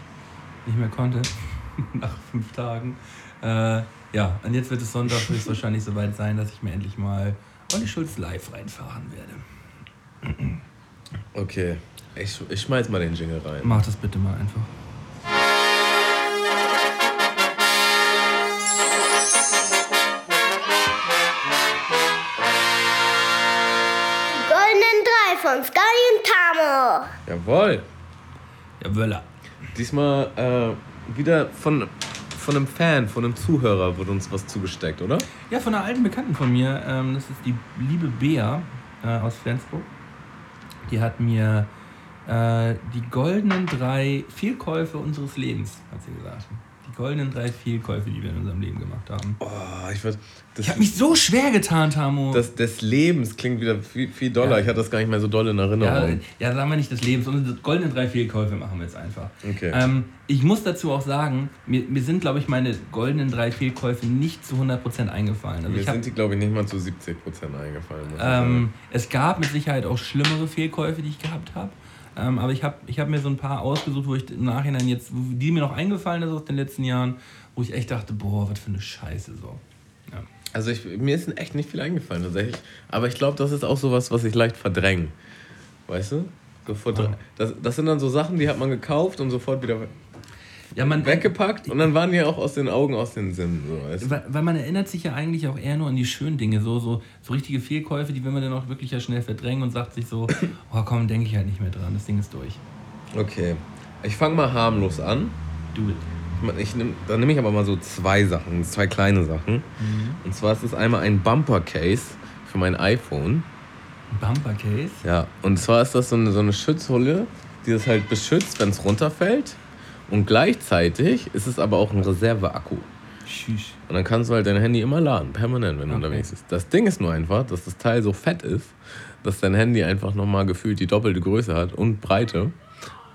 nicht mehr konnte nach fünf Tagen. Äh, ja, und jetzt wird es Sonntag höchstwahrscheinlich soweit sein, dass ich mir endlich mal Olli Schulz live reinfahren werde. Okay. Ich, ich schmeiß mal den Jingle rein. Mach das bitte mal einfach. Von Sky und Tamo. Jawohl. Ja, Wöller. Diesmal äh, wieder von, von einem Fan, von einem Zuhörer wurde uns was zugesteckt, oder? Ja, von einer alten Bekannten von mir, ähm, das ist die liebe Bea äh, aus Flensburg. Die hat mir äh, die goldenen drei Fehlkäufe unseres Lebens, hat sie gesagt. Die goldenen drei Fehlkäufe, die wir in unserem Leben gemacht haben. Oh, ich würd, das, Ich habe mich so schwer getan, Tamo. das des Lebens klingt wieder viel, viel doller. Ja. Ich hatte das gar nicht mehr so doll in ja, Erinnerung. ja, sagen wir nicht des Lebens, sondern die goldenen drei Fehlkäufe machen wir jetzt einfach. Okay. Ähm, ich muss dazu auch sagen, mir, mir sind, glaube ich, meine goldenen drei Fehlkäufe nicht zu 100% eingefallen. Also Mir hab, sind die, glaube ich, nicht mal zu 70% eingefallen. ähm, es gab mit Sicherheit auch schlimmere Fehlkäufe, die ich gehabt habe. Ähm, aber ich habe ich hab mir so ein paar ausgesucht, wo ich im Nachhinein jetzt, wo- die mir noch eingefallen ist aus den letzten Jahren, wo ich echt dachte, boah, was für eine Scheiße so. Ja. Also ich, mir ist echt nicht viel eingefallen tatsächlich. Aber ich glaube, das ist auch sowas, was ich leicht verdränge. Weißt du? Sofort, Ah. das, das sind dann so Sachen, die hat man gekauft und sofort wieder Ja, man, weggepackt und dann waren die auch aus den Augen, aus den Sinnen. So, weißt du? Weil, weil man erinnert sich ja eigentlich auch eher nur an die schönen Dinge, so, so, so richtige Fehlkäufe, die will man dann auch wirklich ja schnell verdrängen und sagt sich so, oh komm, denke ich halt nicht mehr dran, das Ding ist durch. Okay. Ich fange mal harmlos an. Do it. Ich nehm, dann nehme ich aber mal so zwei Sachen, zwei kleine Sachen. Mhm. Und zwar ist es einmal ein Bumper-Case für mein iPhone. Bumper Case. Ja, und zwar ist das so eine, so eine Schutzhulle, die das halt beschützt, wenn es runterfällt. Und gleichzeitig ist es aber auch ein Reserveakku. Und dann kannst du halt dein Handy immer laden, permanent, wenn du Okay. unterwegs bist. Das Ding ist nur einfach, dass das Teil so fett ist, dass dein Handy einfach nochmal gefühlt die doppelte Größe hat und Breite.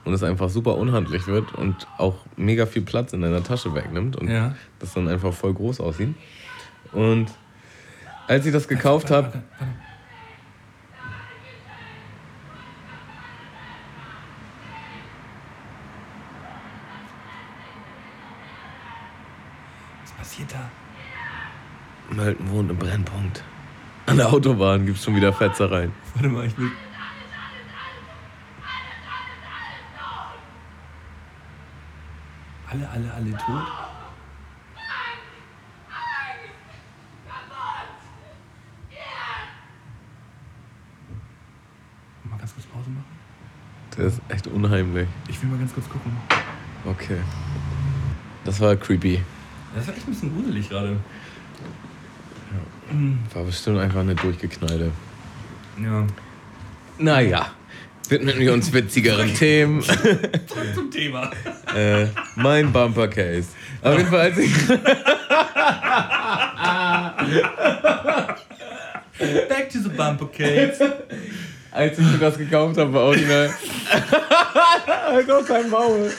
Und es einfach super unhandlich wird und auch mega viel Platz in deiner Tasche wegnimmt. Und Ja. das dann einfach voll groß aussieht. Und als ich das gekauft habe. Was passiert da? Mölten wohnt im Brennpunkt. An der Autobahn gibt es schon wieder Fetzereien. Warte mal, ich will. Alle, alle, alle tot? Mal ganz kurz Pause machen. Der ist echt unheimlich. Ich will mal ganz kurz gucken. Okay. Das war creepy. Das war echt ein bisschen gruselig gerade. War bestimmt einfach eine durchgeknallte. Ja. Naja, widmen wir uns witzigeren Themen. Zurück zum Thema. äh, mein Bumper Case. Auf jeden Fall, als ich. Back to the bumper case. Als ich mir das gekauft habe, war original. halt doch dein Maul.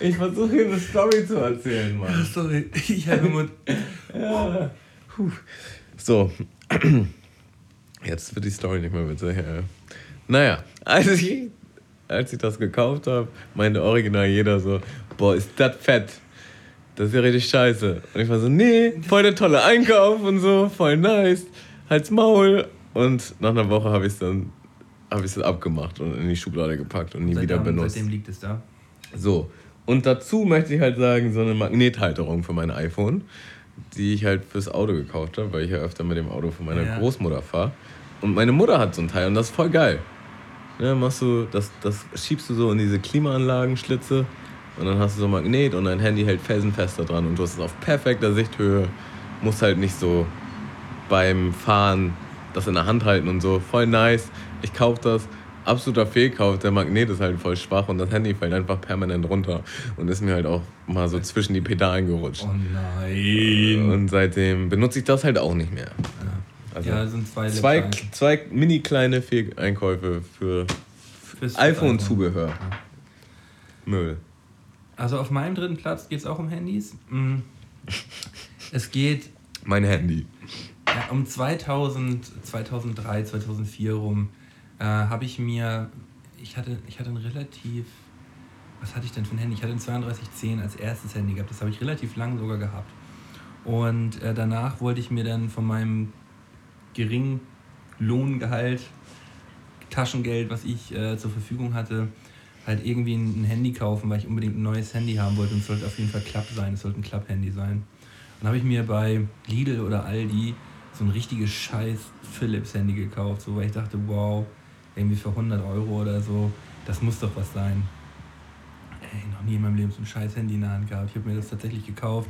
Ich versuche hier eine Story zu erzählen, Mann. Sorry, ich habe Mund. So. Jetzt wird die Story nicht mehr witzig. Ja. Naja, als ich, als ich das gekauft habe, meinte original jeder so: Boah, ist das fett. Das ist ja richtig scheiße. Und ich war so: Nee, voll der tolle Einkauf und so, voll nice. Halt's Maul. Und nach einer Woche habe ich es dann habe ich es abgemacht und in die Schublade gepackt und nie wieder Seitdem, benutzt. seitdem liegt es da. So, und dazu möchte ich halt sagen, so eine Magnethalterung für mein iPhone, die ich halt fürs Auto gekauft habe, weil ich ja öfter mit dem Auto von meiner Ja. Großmutter fahre. Und meine Mutter hat so ein Teil und das ist voll geil. Ja, machst du, das, das schiebst du so in diese Klimaanlagenschlitze und dann hast du so ein Magnet und dein Handy hält felsenfest da dran und du hast es auf perfekter Sichthöhe. Musst halt nicht so beim Fahren das in der Hand halten und so. Voll nice. Ich kaufe das. Absoluter Fehlkauf. Der Magnet ist halt voll schwach und das Handy fällt einfach permanent runter und ist mir halt auch mal so zwischen die Pedalen gerutscht. Oh nein. Und seitdem benutze ich das halt auch nicht mehr. Also ja, sind zwei zwei, zwei mini kleine Fehleinkäufe für iPhone-Zubehör. Müll. Also auf meinem dritten Platz geht es auch um Handys. Mm. Es geht Mein Handy. ja, um 2000, 2003, 2004 rum. Äh, habe ich mir, ich hatte, ich hatte ein relativ, was hatte ich denn für ein Handy? Ich hatte ein 3210 als erstes Handy gehabt. Das habe ich relativ lang sogar gehabt. Und äh, danach wollte ich mir dann von meinem geringen Lohngehalt, Taschengeld, was ich äh, zur Verfügung hatte, halt irgendwie ein, Handy kaufen, weil ich unbedingt ein neues Handy haben wollte und es sollte auf jeden Fall Klapp sein, es sollte ein Klapp-Handy sein. Dann habe ich mir bei Lidl oder Aldi so ein richtiges scheiß Philips-Handy gekauft, so, weil ich dachte, wow, irgendwie für 100 Euro oder so, das muss doch was sein. Ey, noch nie in meinem Leben so ein scheiß Handy in der Hand gehabt. Ich habe mir das tatsächlich gekauft.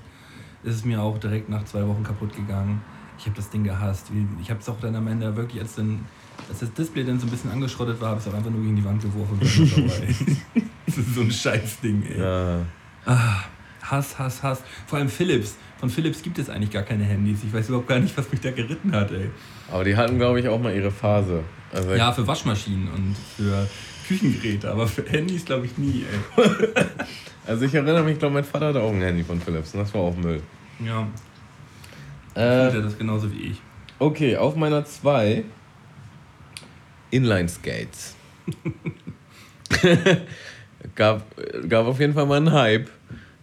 Es ist mir auch direkt nach zwei Wochen kaputt gegangen. Ich habe das Ding gehasst. Ich habe es auch dann am Ende wirklich, als, dann, als das Display dann so ein bisschen angeschrottet war, habe ich es auch einfach nur gegen die Wand geworfen. das ist so ein scheiß Ding, ey. Ja. Ah, Hass, Hass, Hass. Vor allem Philips. Von Philips gibt es eigentlich gar keine Handys. Ich weiß überhaupt gar nicht, was mich da geritten hat, ey. Aber die hatten, glaube ich, auch mal ihre Phase. Also Ja, für Waschmaschinen und für Küchengeräte, aber für Handys glaube ich nie, ey. Also ich erinnere mich, glaube mein Vater hatte auch ein Handy von Philips und das war auch Müll. Ja, Äh, fühlt er das genauso wie ich. okay, auf meiner 2 Inline Skates. gab, gab auf jeden Fall mal einen Hype.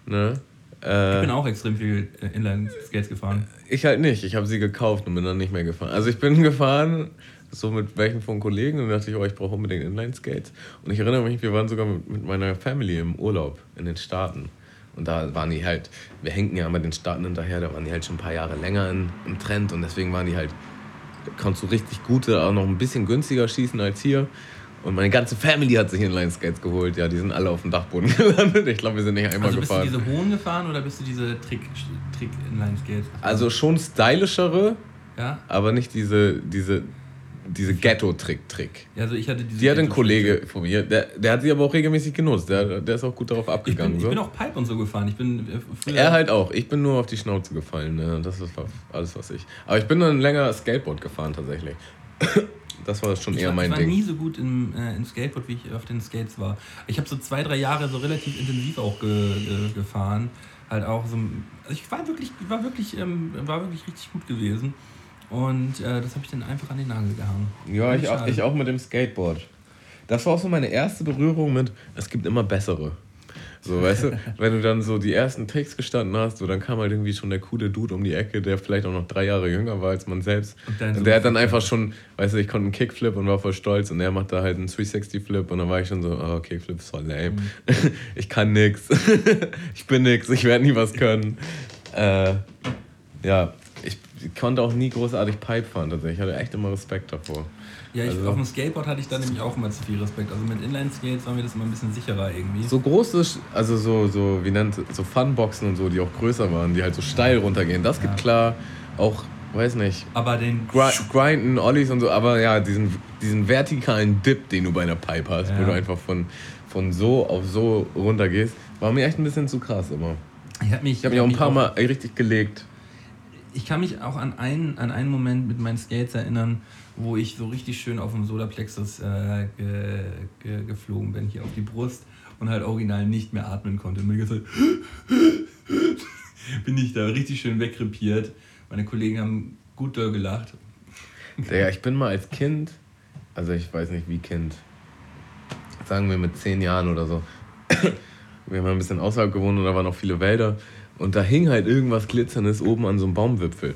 Ne? Ich Äh, bin auch extrem viel äh, Inline-Skates gefahren. ich halt nicht. Ich habe sie gekauft und bin dann nicht mehr gefahren. Also ich bin gefahren, so mit welchen von Kollegen und dachte ich, oh, ich brauche unbedingt Inline-Skates. Und ich erinnere mich, wir waren sogar mit, mit meiner Family im Urlaub in den Staaten. Und da waren die halt, wir hängen ja immer den Staaten hinterher, da waren die halt schon ein paar Jahre länger in, im Trend und deswegen waren die halt, konntest du richtig gute, auch noch ein bisschen günstiger schießen als hier. Und meine ganze Family hat sich Inline-Skates geholt. Ja, die sind alle auf dem Dachboden gelandet. Ich glaube, wir sind nicht einmal Also bist gefahren. du diese hohen gefahren oder bist du diese Trick, Trick Inline-Skates? Also schon stylischere, Ja? aber nicht diese, diese, diese Ghetto-Trick-Trick. Also ich hatte diese. Die hat ein Kollege von mir, der, der hat sie aber auch regelmäßig genutzt. Der, der ist auch gut darauf Ich abgegangen. bin, ich so. bin auch Pipe und so gefahren. Ich bin äh, er halt auch. Ich bin nur auf die Schnauze gefallen. Ne? Das ist alles, was ich. Aber ich bin dann länger Skateboard gefahren tatsächlich. Das war schon Ich eher war, mein ich war Ding. nie so gut im, äh, im Skateboard, wie ich auf den Skates war. Ich habe so zwei, drei Jahre so relativ intensiv auch ge, ge, gefahren. Halt auch so. Also ich war wirklich, war wirklich, ähm, war wirklich richtig gut gewesen. Und äh, das habe ich dann einfach an den Nagel gehangen. Ja, ich auch, ich auch mit dem Skateboard. Das war auch so meine erste Berührung mit, es gibt immer bessere. So, weißt du, wenn du dann so die ersten Tricks gestanden hast, so, dann kam halt irgendwie schon der coole Dude um die Ecke, der vielleicht auch noch drei Jahre jünger war als man selbst. Und Und der hat dann einfach schon, weißt du, ich konnte einen Kickflip und war voll stolz und er macht da halt einen 360-Flip und dann war ich schon so, oh, Kickflip ist voll lame. Mhm. Ich kann nix. ich bin nix, ich werde nie was können. Äh, ja, ich konnte auch nie großartig Pipe fahren tatsächlich. Ich hatte echt immer Respekt davor. Ja, ich, Also- auf dem Skateboard hatte ich dann nämlich auch immer zu viel Respekt. Also mit Inline-Skates war mir das immer ein bisschen sicherer irgendwie. So große, also so, so wie nennt so Funboxen und so, die auch größer waren, die halt so steil runtergehen, das gibt Ja. klar auch, weiß nicht, Aber den. Gri Grinden, Ollies und so, aber ja, diesen, diesen vertikalen Dip, den du bei einer Pipe hast, wo Ja. du einfach von, von so auf so runter gehst, war mir echt ein bisschen zu krass immer. Ich habe mich, Ich habe mich auch ein hab paar mich Mal richtig gelegt. Ich kann mich auch an einen, an einen Moment mit meinen Skates erinnern, wo ich so richtig schön auf dem Solarplexus äh, ge, ge, geflogen bin, hier auf die Brust und halt original nicht mehr atmen konnte. Und mir gesagt, bin ich da richtig schön wegrepiert. Meine Kollegen haben gut doll gelacht. Digga, ich bin mal als Kind, also ich weiß nicht wie Kind, sagen wir mit zehn Jahren oder so, wir haben ein bisschen außerhalb gewohnt und da waren noch viele Wälder und da hing halt irgendwas Glitzerndes oben an so einem Baumwipfel.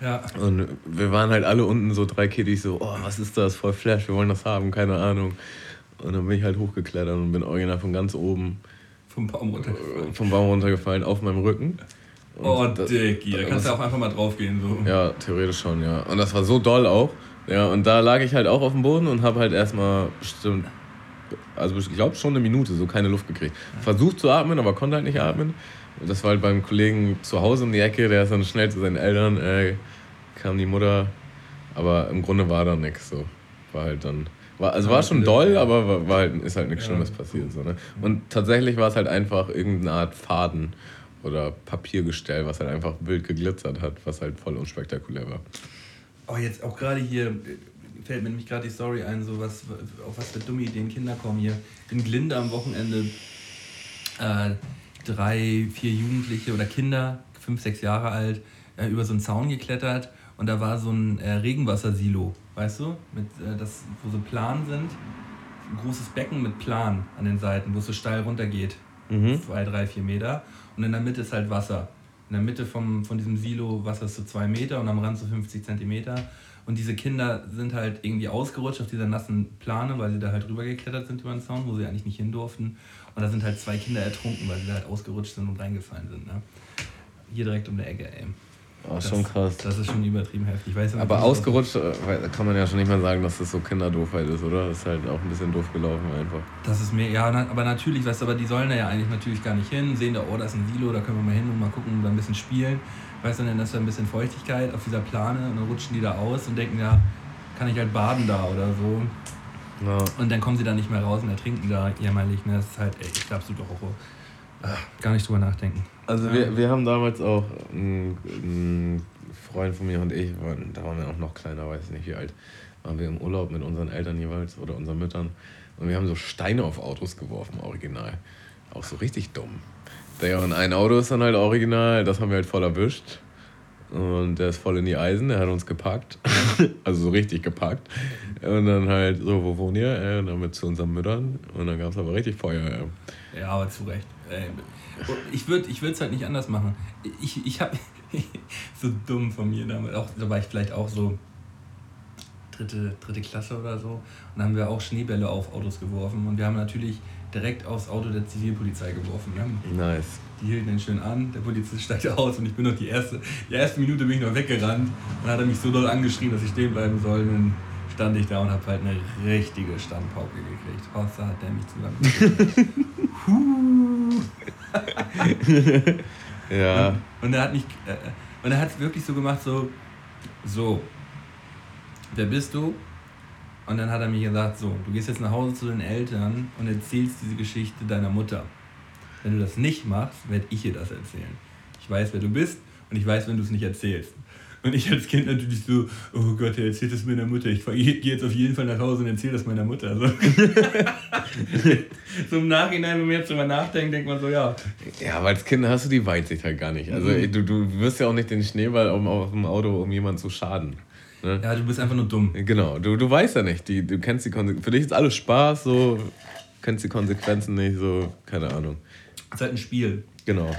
Ja. Und wir waren halt alle unten so drei Kiddies so, oh, was ist das, voll Flash, wir wollen das haben, keine Ahnung. Und dann bin ich halt hochgeklettert und bin original von ganz oben Vom Baum runtergefallen. vom Baum runtergefallen auf meinem Rücken. Und Oh, das- Dicky, da kannst du auch einfach mal draufgehen. So. Ja, theoretisch schon, ja. Und das war so doll auch. Ja, und da lag ich halt auch auf dem Boden und habe halt erstmal bestimmt, also ich glaube schon eine Minute, so keine Luft gekriegt. Versucht zu atmen, aber konnte halt nicht atmen. Das war halt beim Kollegen zu Hause um die Ecke, der ist dann schnell zu seinen Eltern, äh, kam die Mutter. Aber im Grunde war da nichts so. War halt dann. War, also war schon doll, aber war, war halt, ist halt nichts Ja. Schlimmes passiert. So, ne? Und tatsächlich war es halt einfach irgendeine Art Faden oder Papiergestell, was halt einfach wild geglitzert hat, was halt voll unspektakulär war. Oh, jetzt auch gerade hier fällt mir nämlich gerade die Story ein, so was, auf was für dumme Ideen Kinder kommen hier. In Glinde am Wochenende äh, drei, vier Jugendliche oder Kinder, fünf, sechs Jahre alt, äh, über so einen Zaun geklettert und da war so ein äh, Regenwassersilo, weißt du, mit, äh, das, wo so Plan sind. Ein großes Becken mit Plan an den Seiten, wo es so steil runtergeht. Zwei, drei, vier Meter. Und in der Mitte ist halt Wasser. In der Mitte vom, von diesem Silo Wasser ist so zwei Meter und am Rand so 50 Zentimeter. Und diese Kinder sind halt irgendwie ausgerutscht auf dieser nassen Plane, weil sie da halt rübergeklettert sind über den Zaun, wo sie eigentlich nicht hin durften. Und da sind halt zwei Kinder ertrunken, weil sie da halt ausgerutscht sind und reingefallen sind. Ne? Hier direkt um der Ecke, ey. Oh, Das- schon krass. Das ist schon übertrieben heftig. Weiß aber ausgerutscht äh, kann man ja schon nicht mehr sagen, dass das so Kinderdoofheit ist, oder? Das ist halt auch ein bisschen doof gelaufen einfach. Das ist mir, ja, aber natürlich, weißt du, aber die sollen da ja eigentlich natürlich gar nicht hin, sehen da, oh, da ist ein Silo, da können wir mal hin und mal gucken, da ein bisschen spielen. Weißt du, dann ist da ein bisschen Feuchtigkeit auf dieser Plane und dann rutschen die da aus und denken, ja, kann ich halt baden da oder so. Ja. Und dann kommen sie da nicht mehr raus und ertrinken da jämmerlich. Ne? Das ist halt echt absoluter Horror. Gar nicht drüber nachdenken. Also wir, wir haben damals auch, ein, ein Freund von mir und ich, waren, da waren wir auch noch kleiner, weiß nicht wie alt, waren wir im Urlaub mit unseren Eltern jeweils oder unseren Müttern und wir haben so Steine auf Autos geworfen, original. Auch so richtig dumm. Der und ein Auto ist dann halt original, das haben wir halt voll erwischt. Und der ist voll in die Eisen, der hat uns gepackt. also so richtig gepackt. Und dann halt so, wo wohnen ihr? Äh, Und dann mit zu unseren Müttern. Und dann gab es aber richtig Feuer. Ja. Ja, aber zu Recht. Ey, Ich würde es halt nicht anders machen. Ich, ich habe so dumm von mir damals, auch, da war ich vielleicht auch so dritte, dritte Klasse oder so. Und dann haben wir auch Schneebälle auf Autos geworfen. Und wir haben natürlich direkt aufs Auto der Zivilpolizei geworfen. Ne? Nice. Die hielten den schön an, der Polizist steigte aus und ich bin noch die erste, die erste Minute bin ich noch weggerannt. Dann hat er mich so doll angeschrien, dass ich stehen bleiben soll. Und dann stand ich da und habe halt eine richtige Standpauke gekriegt. Außer hat der mich zusammen. Ja. Und er hat mich, äh, und er hat es wirklich so gemacht, so, so, wer bist du? Und dann hat er mir gesagt, so, du gehst jetzt nach Hause zu den Eltern und erzählst diese Geschichte deiner Mutter. Wenn du das nicht machst, werde ich ihr das erzählen. Ich weiß, wer du bist und ich weiß, wenn du es nicht erzählst. Und ich als Kind natürlich so, oh Gott, er erzählt es meiner Mutter. Ich gehe jetzt auf jeden Fall nach Hause und erzähle das meiner Mutter. So. so im Nachhinein, wenn man jetzt drüber nachdenkt, denkt man so, ja, Ja, aber als Kind hast du die Weitsicht halt gar nicht. Also du, du wirst ja auch nicht den Schneeball auf, auf dem Auto, um jemanden zu schaden. Ne? ja, du bist einfach nur dumm. Genau, du, du weißt ja nicht. Die, du kennst die Konsequenzen. Für dich ist alles Spaß, so kennst die Konsequenzen nicht, so, keine Ahnung. Es ist halt ein Spiel. Genau.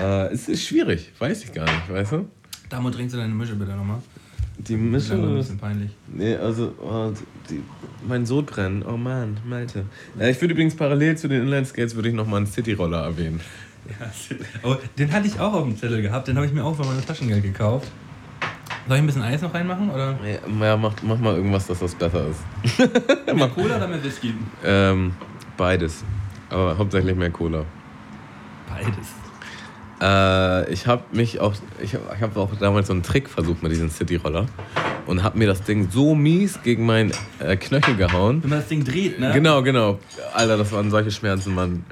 Äh, es ist schwierig, weiß ich gar nicht, weißt du? Damit trinkst du deine Mische bitte nochmal. Die Das ist ein Mische. bisschen peinlich. Nee, also, oh, die, mein Sodbrennen, oh Mann, Malte. Ja, ich würde übrigens parallel zu den Inline-Skates würde ich nochmal einen Cityroller erwähnen. Ja, aber den hatte ich auch auf dem Zettel gehabt. Den habe ich mir auch für meine Taschengeld gekauft. Soll ich ein bisschen Eis noch reinmachen? Oder Ja, ja mach, mach mal irgendwas, dass das besser ist. mehr Cola oder mehr Whisky? Ähm, beides. Aber hauptsächlich mehr Cola. Beides. Äh, ich habe mich auch, ich habe ich hab auch damals so einen Trick versucht mit diesem Cityroller und habe mir das Ding so mies gegen meinen äh, Knöchel gehauen. Wenn man das Ding dreht, ne? Genau, genau. Alter, das waren solche Schmerzen, Mann.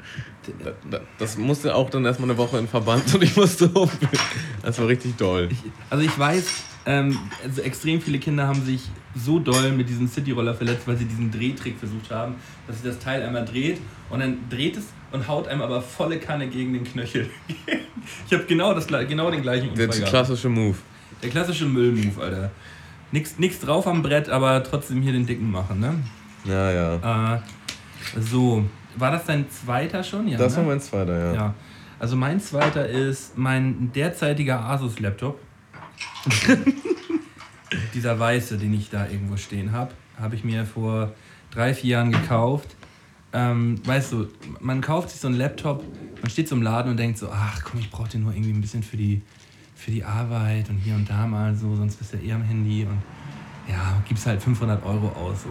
Da- da- Das musste auch dann erstmal eine Woche in Verband und ich musste um. Das war richtig doll. Ich, also ich weiß, ähm, also extrem viele Kinder haben sich so doll mit diesem Cityroller verletzt, weil sie diesen Drehtrick versucht haben, dass sich das Teil einmal dreht und dann dreht es und haut einem aber volle Kanne gegen den Knöchel. ich habe genau, das, genau den gleichen Unfall Der klassische Move. Der klassische Müllmove, Alter. Nix, nix drauf am Brett, aber trotzdem hier den dicken machen, ne? Ja, ja. Äh, so, war das dein zweiter schon? Ja, Das ne? war mein zweiter, ja. Ja. Also mein zweiter ist mein derzeitiger Asus-Laptop. Dieser weiße, den ich da irgendwo stehen habe, habe ich mir vor drei, vier Jahren gekauft. Ähm, weißt du, man kauft sich so einen Laptop, man steht so im Laden und denkt so, ach komm, ich brauche den nur irgendwie ein bisschen für die, für die Arbeit und hier und da mal so, sonst bist du eher am Handy und ja, gibst halt 500 Euro aus. So.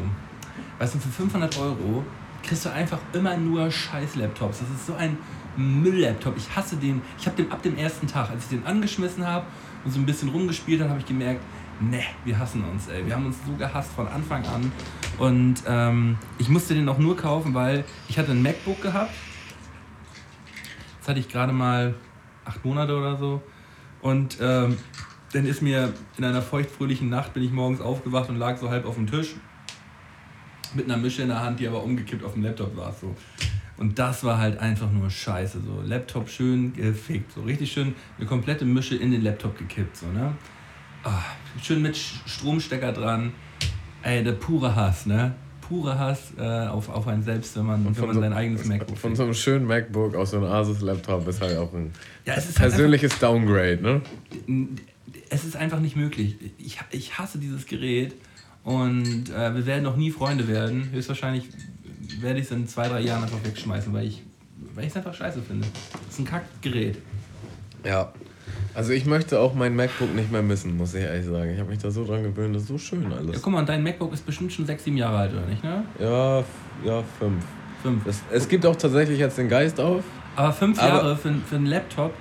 Weißt du, für 500 Euro kriegst du einfach immer nur scheiß Laptops. Das ist so ein Müll-Laptop. Ich hasse den. Ich habe den ab dem ersten Tag, als ich den angeschmissen habe und so ein bisschen rumgespielt habe, habe ich gemerkt, ne, wir hassen uns, ey. Wir haben uns so gehasst von Anfang an. Und ähm, ich musste den auch nur kaufen, weil ich hatte ein MacBook gehabt. Das hatte ich gerade mal acht Monate oder so. Und ähm, dann ist mir in einer feuchtfröhlichen Nacht bin ich morgens aufgewacht und lag so halb auf dem Tisch mit einer Mische in der Hand, die aber umgekippt auf dem Laptop war. So. Und das war halt einfach nur scheiße. So. Laptop schön gefickt. So richtig schön eine komplette Mische in den Laptop gekippt. So, ne? Ah, schön mit Stromstecker dran. Ey, der pure Hass, ne? Pure Hass äh, auf, auf einen selbst, wenn man, wenn man so- sein eigenes MacBook Von kriegt. so einem schönen MacBook aus so einem Asus-Laptop ist halt auch ein Ja, es ist halt persönliches Downgrade, ne? es ist einfach nicht möglich. Ich, ich hasse dieses Gerät und äh, wir werden noch nie Freunde werden. Höchstwahrscheinlich werde ich es in zwei, drei Jahren einfach wegschmeißen, weil ich weil ich es einfach scheiße finde. Das ist ein Kackgerät. Ja. Also ich möchte auch mein MacBook nicht mehr missen, muss ich ehrlich sagen. Ich habe mich da so dran gewöhnt, das ist so schön Ja, alles. guck mal, dein MacBook ist bestimmt schon sechs, sieben Jahre alt, oder nicht, ne? Ja, ja, fünf. Fünf. Es, es gibt auch tatsächlich jetzt den Geist auf. Aber fünf Aber- Jahre für, für einen Laptop,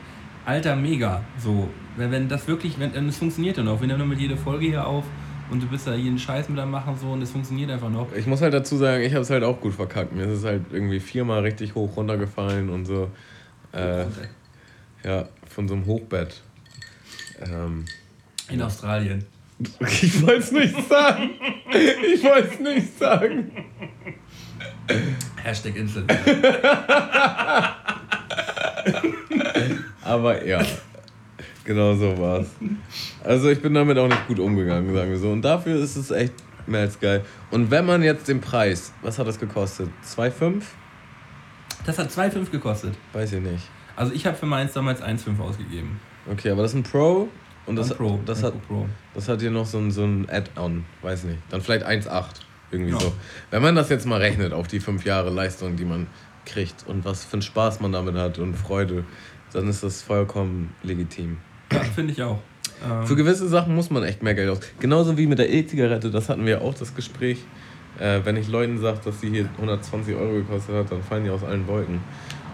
alter, mega. So, wenn, wenn das wirklich, wenn, es funktioniert ja noch. Wir nehmen nur mit jeder Folge hier auf und du bist da jeden Scheiß mit am machen so und es funktioniert einfach noch. Ich muss halt dazu sagen, ich habe es halt auch gut verkackt. Mir ist es halt irgendwie viermal richtig hoch runtergefallen und so. Äh, ja, von so einem Hochbett. Ähm, In Australien. ich wollte es nicht sagen. Ich wollte es nicht sagen. Hashtag Insel. Aber ja, genau so war's. Also ich bin damit auch nicht gut umgegangen, sagen wir so. Und dafür ist es echt mehr als geil. Und wenn man jetzt den Preis, was hat das gekostet? 2,5? Das hat 2,5 gekostet. Weiß ich nicht. Also ich habe für meins damals 1,5 ausgegeben. Okay, aber das ist ein Pro und das, Ein Pro, das, hat, Pro. das hat hier noch so ein, so ein Add-on, weiß nicht. Dann vielleicht 1,8, irgendwie Ja. so. Wenn man das jetzt mal rechnet auf die fünf Jahre Leistung, die man kriegt und was für einen Spaß man damit hat und Freude, dann ist das vollkommen legitim. Ja, finde ich auch. Ähm, Für gewisse Sachen muss man echt mehr Geld aus. Genauso wie mit der E-Zigarette, das hatten wir ja auch das Gespräch. Äh, wenn ich Leuten sage, dass die hier 120 Euro gekostet hat, dann fallen die aus allen Wolken.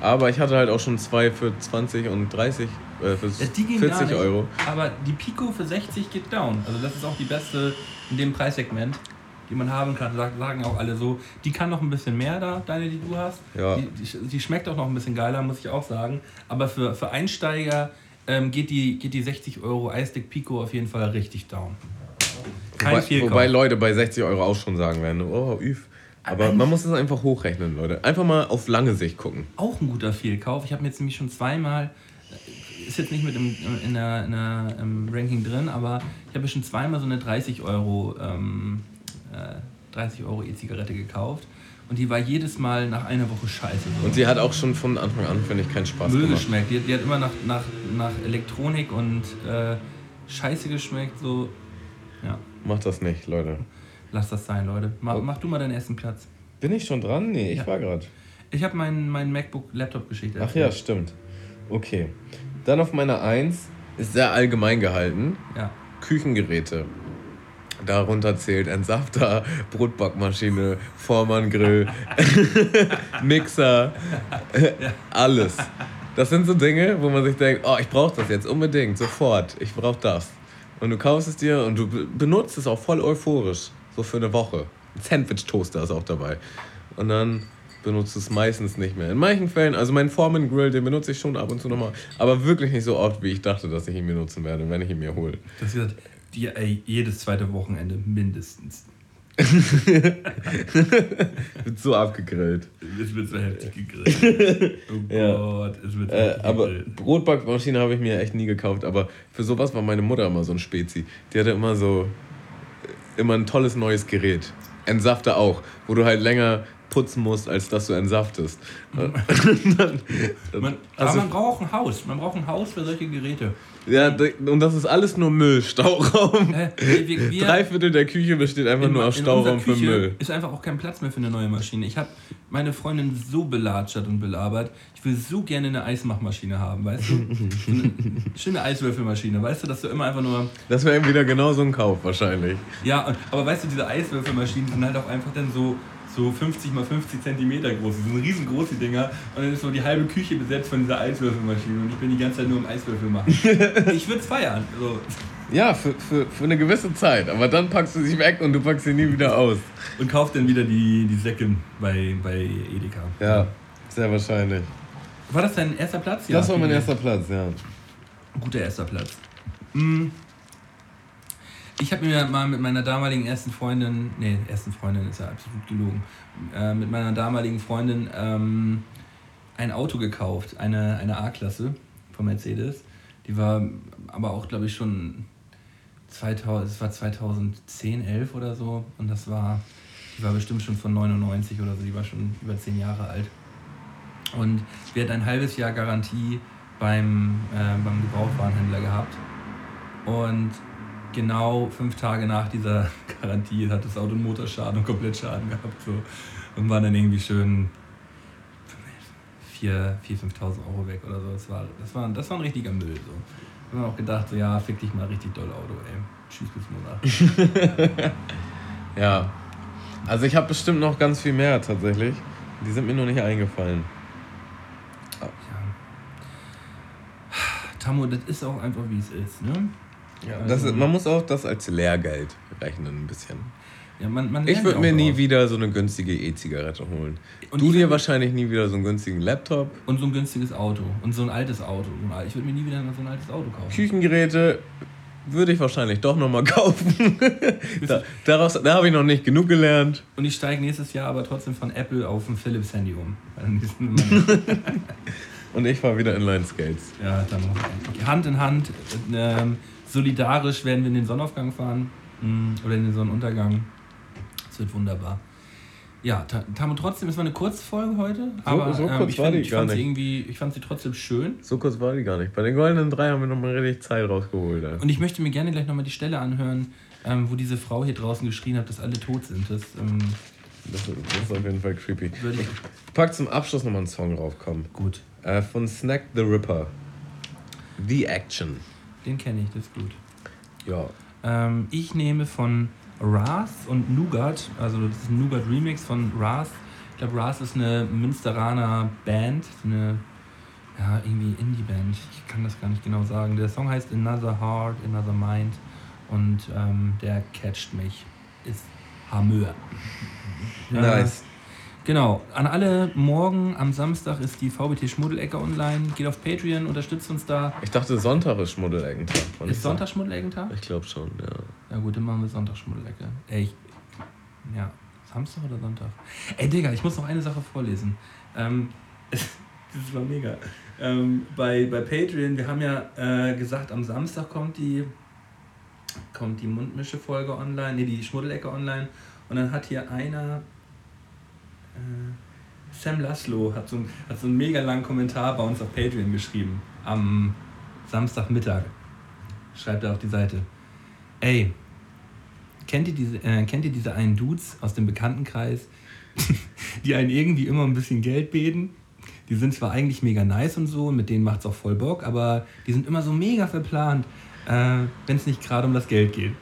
Aber ich hatte halt auch schon zwei für 20 und 30, äh, für Ja, die gehen gar 40 nicht, Euro. Aber die Pico für 60 geht down. Also das ist auch die beste in dem Preissegment, die man haben kann. Sag- Sagen auch alle so. Die kann noch ein bisschen mehr da, deine, die du hast. Ja. Die, die, die schmeckt auch noch ein bisschen geiler, muss ich auch sagen. Aber für, für Einsteiger ähm, geht, die, geht die 60 Euro Eisstick Pico auf jeden Fall richtig down. Kein Wobei, Fehlkauf. wobei Leute bei 60 Euro auch schon sagen werden, oh, üf. Aber man muss es einfach hochrechnen, Leute. Einfach mal auf lange Sicht gucken. auch ein guter Fehlkauf. Ich habe mir jetzt nämlich schon zweimal, äh, ist jetzt nicht mit im, in der, in der im Ranking drin, aber ich habe schon zweimal so eine 30 Euro, ähm, äh, 30 Euro E-Zigarette gekauft. Und die war jedes Mal nach einer Woche scheiße. Und sie hat auch schon von Anfang an, finde ich, keinen Spaß Müll gemacht. geschmeckt. Die, die hat immer nach, nach, nach Elektronik und äh, Scheiße geschmeckt. So, ja, Macht das nicht, Leute. lass das sein, Leute. Mach, Oh. mach du mal deinen ersten Platz. Bin ich schon dran? Nee, ich Ja. war gerade. Ich habe meinen mein MacBook-Laptop geschickt. Ach ja, stimmt. Okay. Dann auf meiner 1 ist sehr allgemein gehalten. Ja. Küchengeräte. Darunter zählt Entsafter, Brotbackmaschine, Vormanngrill, Mixer, alles. Das sind so Dinge, wo man sich denkt, oh, ich brauche das jetzt unbedingt, sofort, ich brauche das. Und du kaufst es dir und du be- benutzt es auch voll euphorisch, so für eine Woche. Ein Sandwich-Toaster ist auch dabei. Und dann benutzt es meistens nicht mehr. In manchen Fällen, also meinen Foreman Grill, den benutze ich schon ab und zu nochmal, aber wirklich nicht so oft, wie ich dachte, dass ich ihn benutzen werde, wenn ich ihn mir hole. Das die, ey, jedes zweite Wochenende mindestens. Wird so abgegrillt. Es wird so heftig gegrillt. Oh Ja. Gott, es wird so Äh, aber gegrillt. Brotbackmaschine habe ich mir echt nie gekauft. Aber für sowas war meine Mutter immer so ein Spezi. Die hatte immer so immer ein tolles neues Gerät. Entsafter auch, wo du halt länger putzen musst, als dass du entsaftest. Man, hast aber man braucht ein Haus. Man braucht ein Haus für solche Geräte. Ja, und das ist alles nur Müll, Stauraum. Hä? Wir- Drei Viertel der Küche besteht einfach nur aus in Stauraum für Müll. ist einfach auch kein Platz mehr für eine neue Maschine. Ich habe meine Freundin so belatschert und belabert. Ich will so gerne eine Eismachmaschine haben, weißt du? So eine schöne Eiswürfelmaschine, weißt du, dass du immer einfach nur. Das wäre wieder genau so ein Kauf wahrscheinlich. Ja, aber weißt du, diese Eiswürfelmaschinen sind halt auch einfach dann so, so 50 mal 50 Zentimeter groß. Die sind riesengroß, die Dinger. Und dann ist so die halbe Küche besetzt von dieser Eiswürfelmaschine. Und ich bin die ganze Zeit nur im Eiswürfel machen. ich würde es feiern. So. Ja, für, für, für eine gewisse Zeit. Aber dann packst du sie weg und du packst sie nie wieder aus. Und kauft dann wieder die, die Säcke bei, bei Edeka. Ja, sehr wahrscheinlich. War das dein erster Platz? Das war mein erster Platz, ja. Guter erster Platz. Mm. Ich habe mir mal mit meiner damaligen ersten Freundin, nee, ersten Freundin ist ja absolut gelogen, äh, mit meiner damaligen Freundin ähm, ein Auto gekauft, eine, eine A-Klasse von Mercedes. Die war aber auch, glaube ich, schon 2000, es war 2010, 11 oder so. Und das war, die war bestimmt schon von 99 oder so, die war schon über 10 Jahre alt. Und wir hatten ein halbes Jahr Garantie beim, äh, beim Gebrauchtwarenhändler gehabt. Und genau fünf Tage nach dieser Garantie hat das Auto einen Motorschaden und Komplettschaden gehabt. So. Und war dann irgendwie schön 4.000, 5.000 Euro weg oder so. Das war, das war, das war ein richtiger Müll. So. Da haben wir auch gedacht, so, ja, fick dich mal richtig doll Auto, ey. Tschüss bis Montag. Ja. Also ich habe bestimmt noch ganz viel mehr tatsächlich. Die sind mir noch nicht eingefallen. ja. Tammo, das ist auch einfach wie es ist, ne? Ja, Also- das man muss auch das als Lehrgeld rechnen ein bisschen. Ja, man, man Ich würde mir nie draus. wieder so eine günstige E-Zigarette holen. Und du dir wahrscheinlich nie wieder so einen günstigen Laptop. Und so ein günstiges Auto. Und so ein altes Auto. Ich würde mir nie wieder so ein altes Auto kaufen. Küchengeräte würde ich wahrscheinlich doch nochmal kaufen. da, daraus, da habe ich noch nicht genug gelernt. Und ich steige nächstes Jahr aber trotzdem von Apple auf ein Philips Handy um. Und ich fahre wieder Inline Skates. ja, dann Hand in Hand, ähm, solidarisch werden wir in den Sonnenaufgang fahren. mm, Oder in den Sonnenuntergang. Es wird wunderbar. Ja, Ta- Tam und trotzdem, es war eine Kurzfolge heute, aber so ähm, kurz ich, die ich gar fand sie nicht. irgendwie, ich fand sie trotzdem schön. So kurz war die gar nicht. Bei den goldenen drei haben wir nochmal richtig Zeit rausgeholt. ey. Und ich möchte mir gerne gleich nochmal die Stelle anhören, ähm, wo diese Frau hier draußen geschrien hat, dass alle tot sind. Das, ähm, Das, das ist auf jeden Fall creepy. Ich pack zum Abschluss nochmal einen Song raufkommen. gut, Äh, von Snack the Ripper. The Action. Den kenne ich, das ist gut. Ja. Ähm, ich nehme von Ras und Nougat, also das ist ein Nougat Remix von Ras. Ich glaube, Ras ist eine Münsteraner Band, eine ja, irgendwie Indie-Band. Ich kann das gar nicht genau sagen. Der Song heißt Another Heart, Another Mind und ähm, der catcht mich. Ist Hammer. Nice. Genau, an alle, morgen am Samstag ist die VBT Schmuddelecke online. Geht auf Patreon, unterstützt uns da. Ich dachte, Sonntag ist Schmuddeleckentag. Ist Sonntag Schmuddelecke-Tag? Ich glaube schon, ja. Ja gut, dann machen wir Sonntag Schmuddelecke. Ey, ich, ja, Samstag oder Sonntag? Ey, Digga, ich muss noch eine Sache vorlesen. Ähm, das war mega. Ähm, bei, bei Patreon, wir haben ja äh, gesagt, am Samstag kommt die, kommt die Mundmische-Folge online, nee, die Schmuddelecke online. Und dann hat hier einer, Sam Laszlo, hat so, einen- hat so einen mega langen Kommentar bei uns auf Patreon geschrieben. Am Samstagmittag. Schreibt er auf die Seite. Ey, kennt ihr diese, äh, kennt ihr diese einen Dudes aus dem Bekanntenkreis, die einen irgendwie immer ein bisschen Geld beten? Die sind zwar eigentlich mega nice und so, mit denen macht's auch voll Bock, aber die sind immer so mega verplant, äh, wenn es nicht gerade um das Geld geht.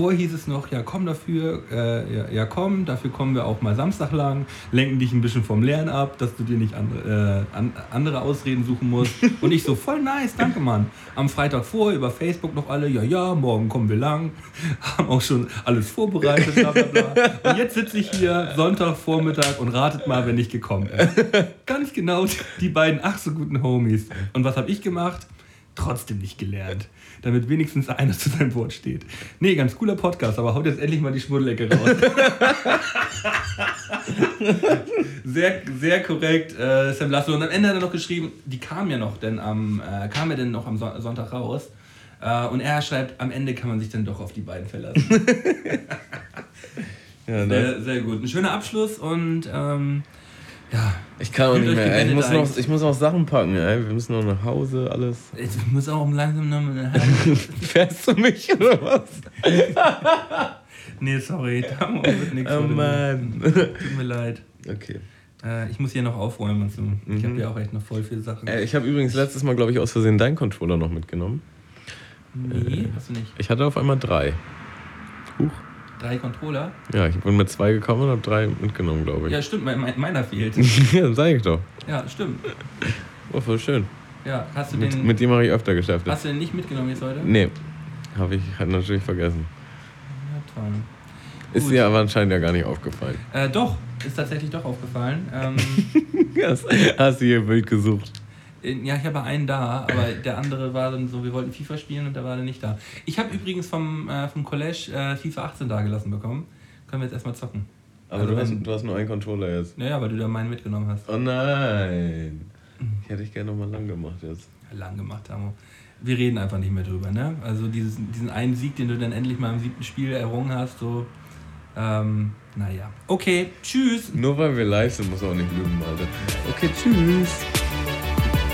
Vorher hieß es noch, ja komm dafür, äh, ja, ja komm, dafür kommen wir auch mal Samstag lang, lenken dich ein bisschen vom Lernen ab, dass du dir nicht andere, äh, an, andere Ausreden suchen musst. Und ich so, voll nice, danke Mann. Am Freitag vorher über Facebook noch alle, ja ja, morgen kommen wir lang, haben auch schon alles vorbereitet, bla bla bla. Und jetzt sitze ich hier Sonntagvormittag und ratet mal, wenn ich gekommen bin. Ganz genau die beiden ach so guten Homies. Und was habe ich gemacht? Trotzdem nicht gelernt. Damit wenigstens einer zu seinem Wort steht. Nee, ganz cooler Podcast, aber haut jetzt endlich mal die Schmuddelecke raus. sehr, sehr korrekt, äh, Sam Lasso. Und am Ende hat er noch geschrieben, die kam ja noch, denn am, äh, kam ja denn noch am Son- Sonntag raus. Äh, und er schreibt, am Ende kann man sich dann doch auf die beiden verlassen. ja ne? sehr, sehr gut. Ein schöner Abschluss und ähm, ja, Ich kann auch nicht mehr. Ey. Ich, muss noch, ich muss noch Sachen packen, ey. Wir müssen noch nach Hause, alles. ich muss auch langsam noch mal Fährst du mich oder was? Nee, sorry, da wird nichts. Oh. Mann. Tut mir leid. Okay. Äh, ich muss hier noch aufräumen und so. Ich habe ja auch echt noch voll viele Sachen. Ey, ich habe übrigens letztes Mal, glaube ich, aus Versehen deinen Controller noch mitgenommen. nee, hast du nicht. Ich hatte auf einmal drei. Huch. Drei Controller? Ja, ich bin mit zwei gekommen und habe drei mitgenommen, glaube ich. Ja, stimmt, mein, mein, meiner fehlt. Ja, sag ich doch. Ja, stimmt. Oh, voll schön. Ja, hast du den, mit dem mache ich öfter Geschäfte. hast du den nicht mitgenommen jetzt heute? Nee, habe ich halt natürlich vergessen. Ja, toll. Ist Gut. dir aber anscheinend ja gar nicht aufgefallen. Äh, doch, ist tatsächlich doch aufgefallen. Ähm. Hast du hier Bild gesucht? Ja, ich habe einen da, aber der andere war dann so, wir wollten FIFA spielen und der war dann nicht da. Ich habe übrigens vom, äh, vom College äh, FIFA 18 da gelassen bekommen. Können wir jetzt erstmal zocken. Aber Also du, hast, wenn- du hast nur einen Controller jetzt. Naja, weil du da meinen mitgenommen hast. Oh nein. Ich hätte ich gerne nochmal lang gemacht jetzt. lang gemacht haben. Wir reden einfach nicht mehr drüber, ne? Also dieses, diesen einen Sieg, den du dann endlich mal im siebten Spiel errungen hast, so. Ähm, naja. Okay, tschüss. Nur weil wir live sind, muss auch nicht lügen, Alter. Okay, tschüss.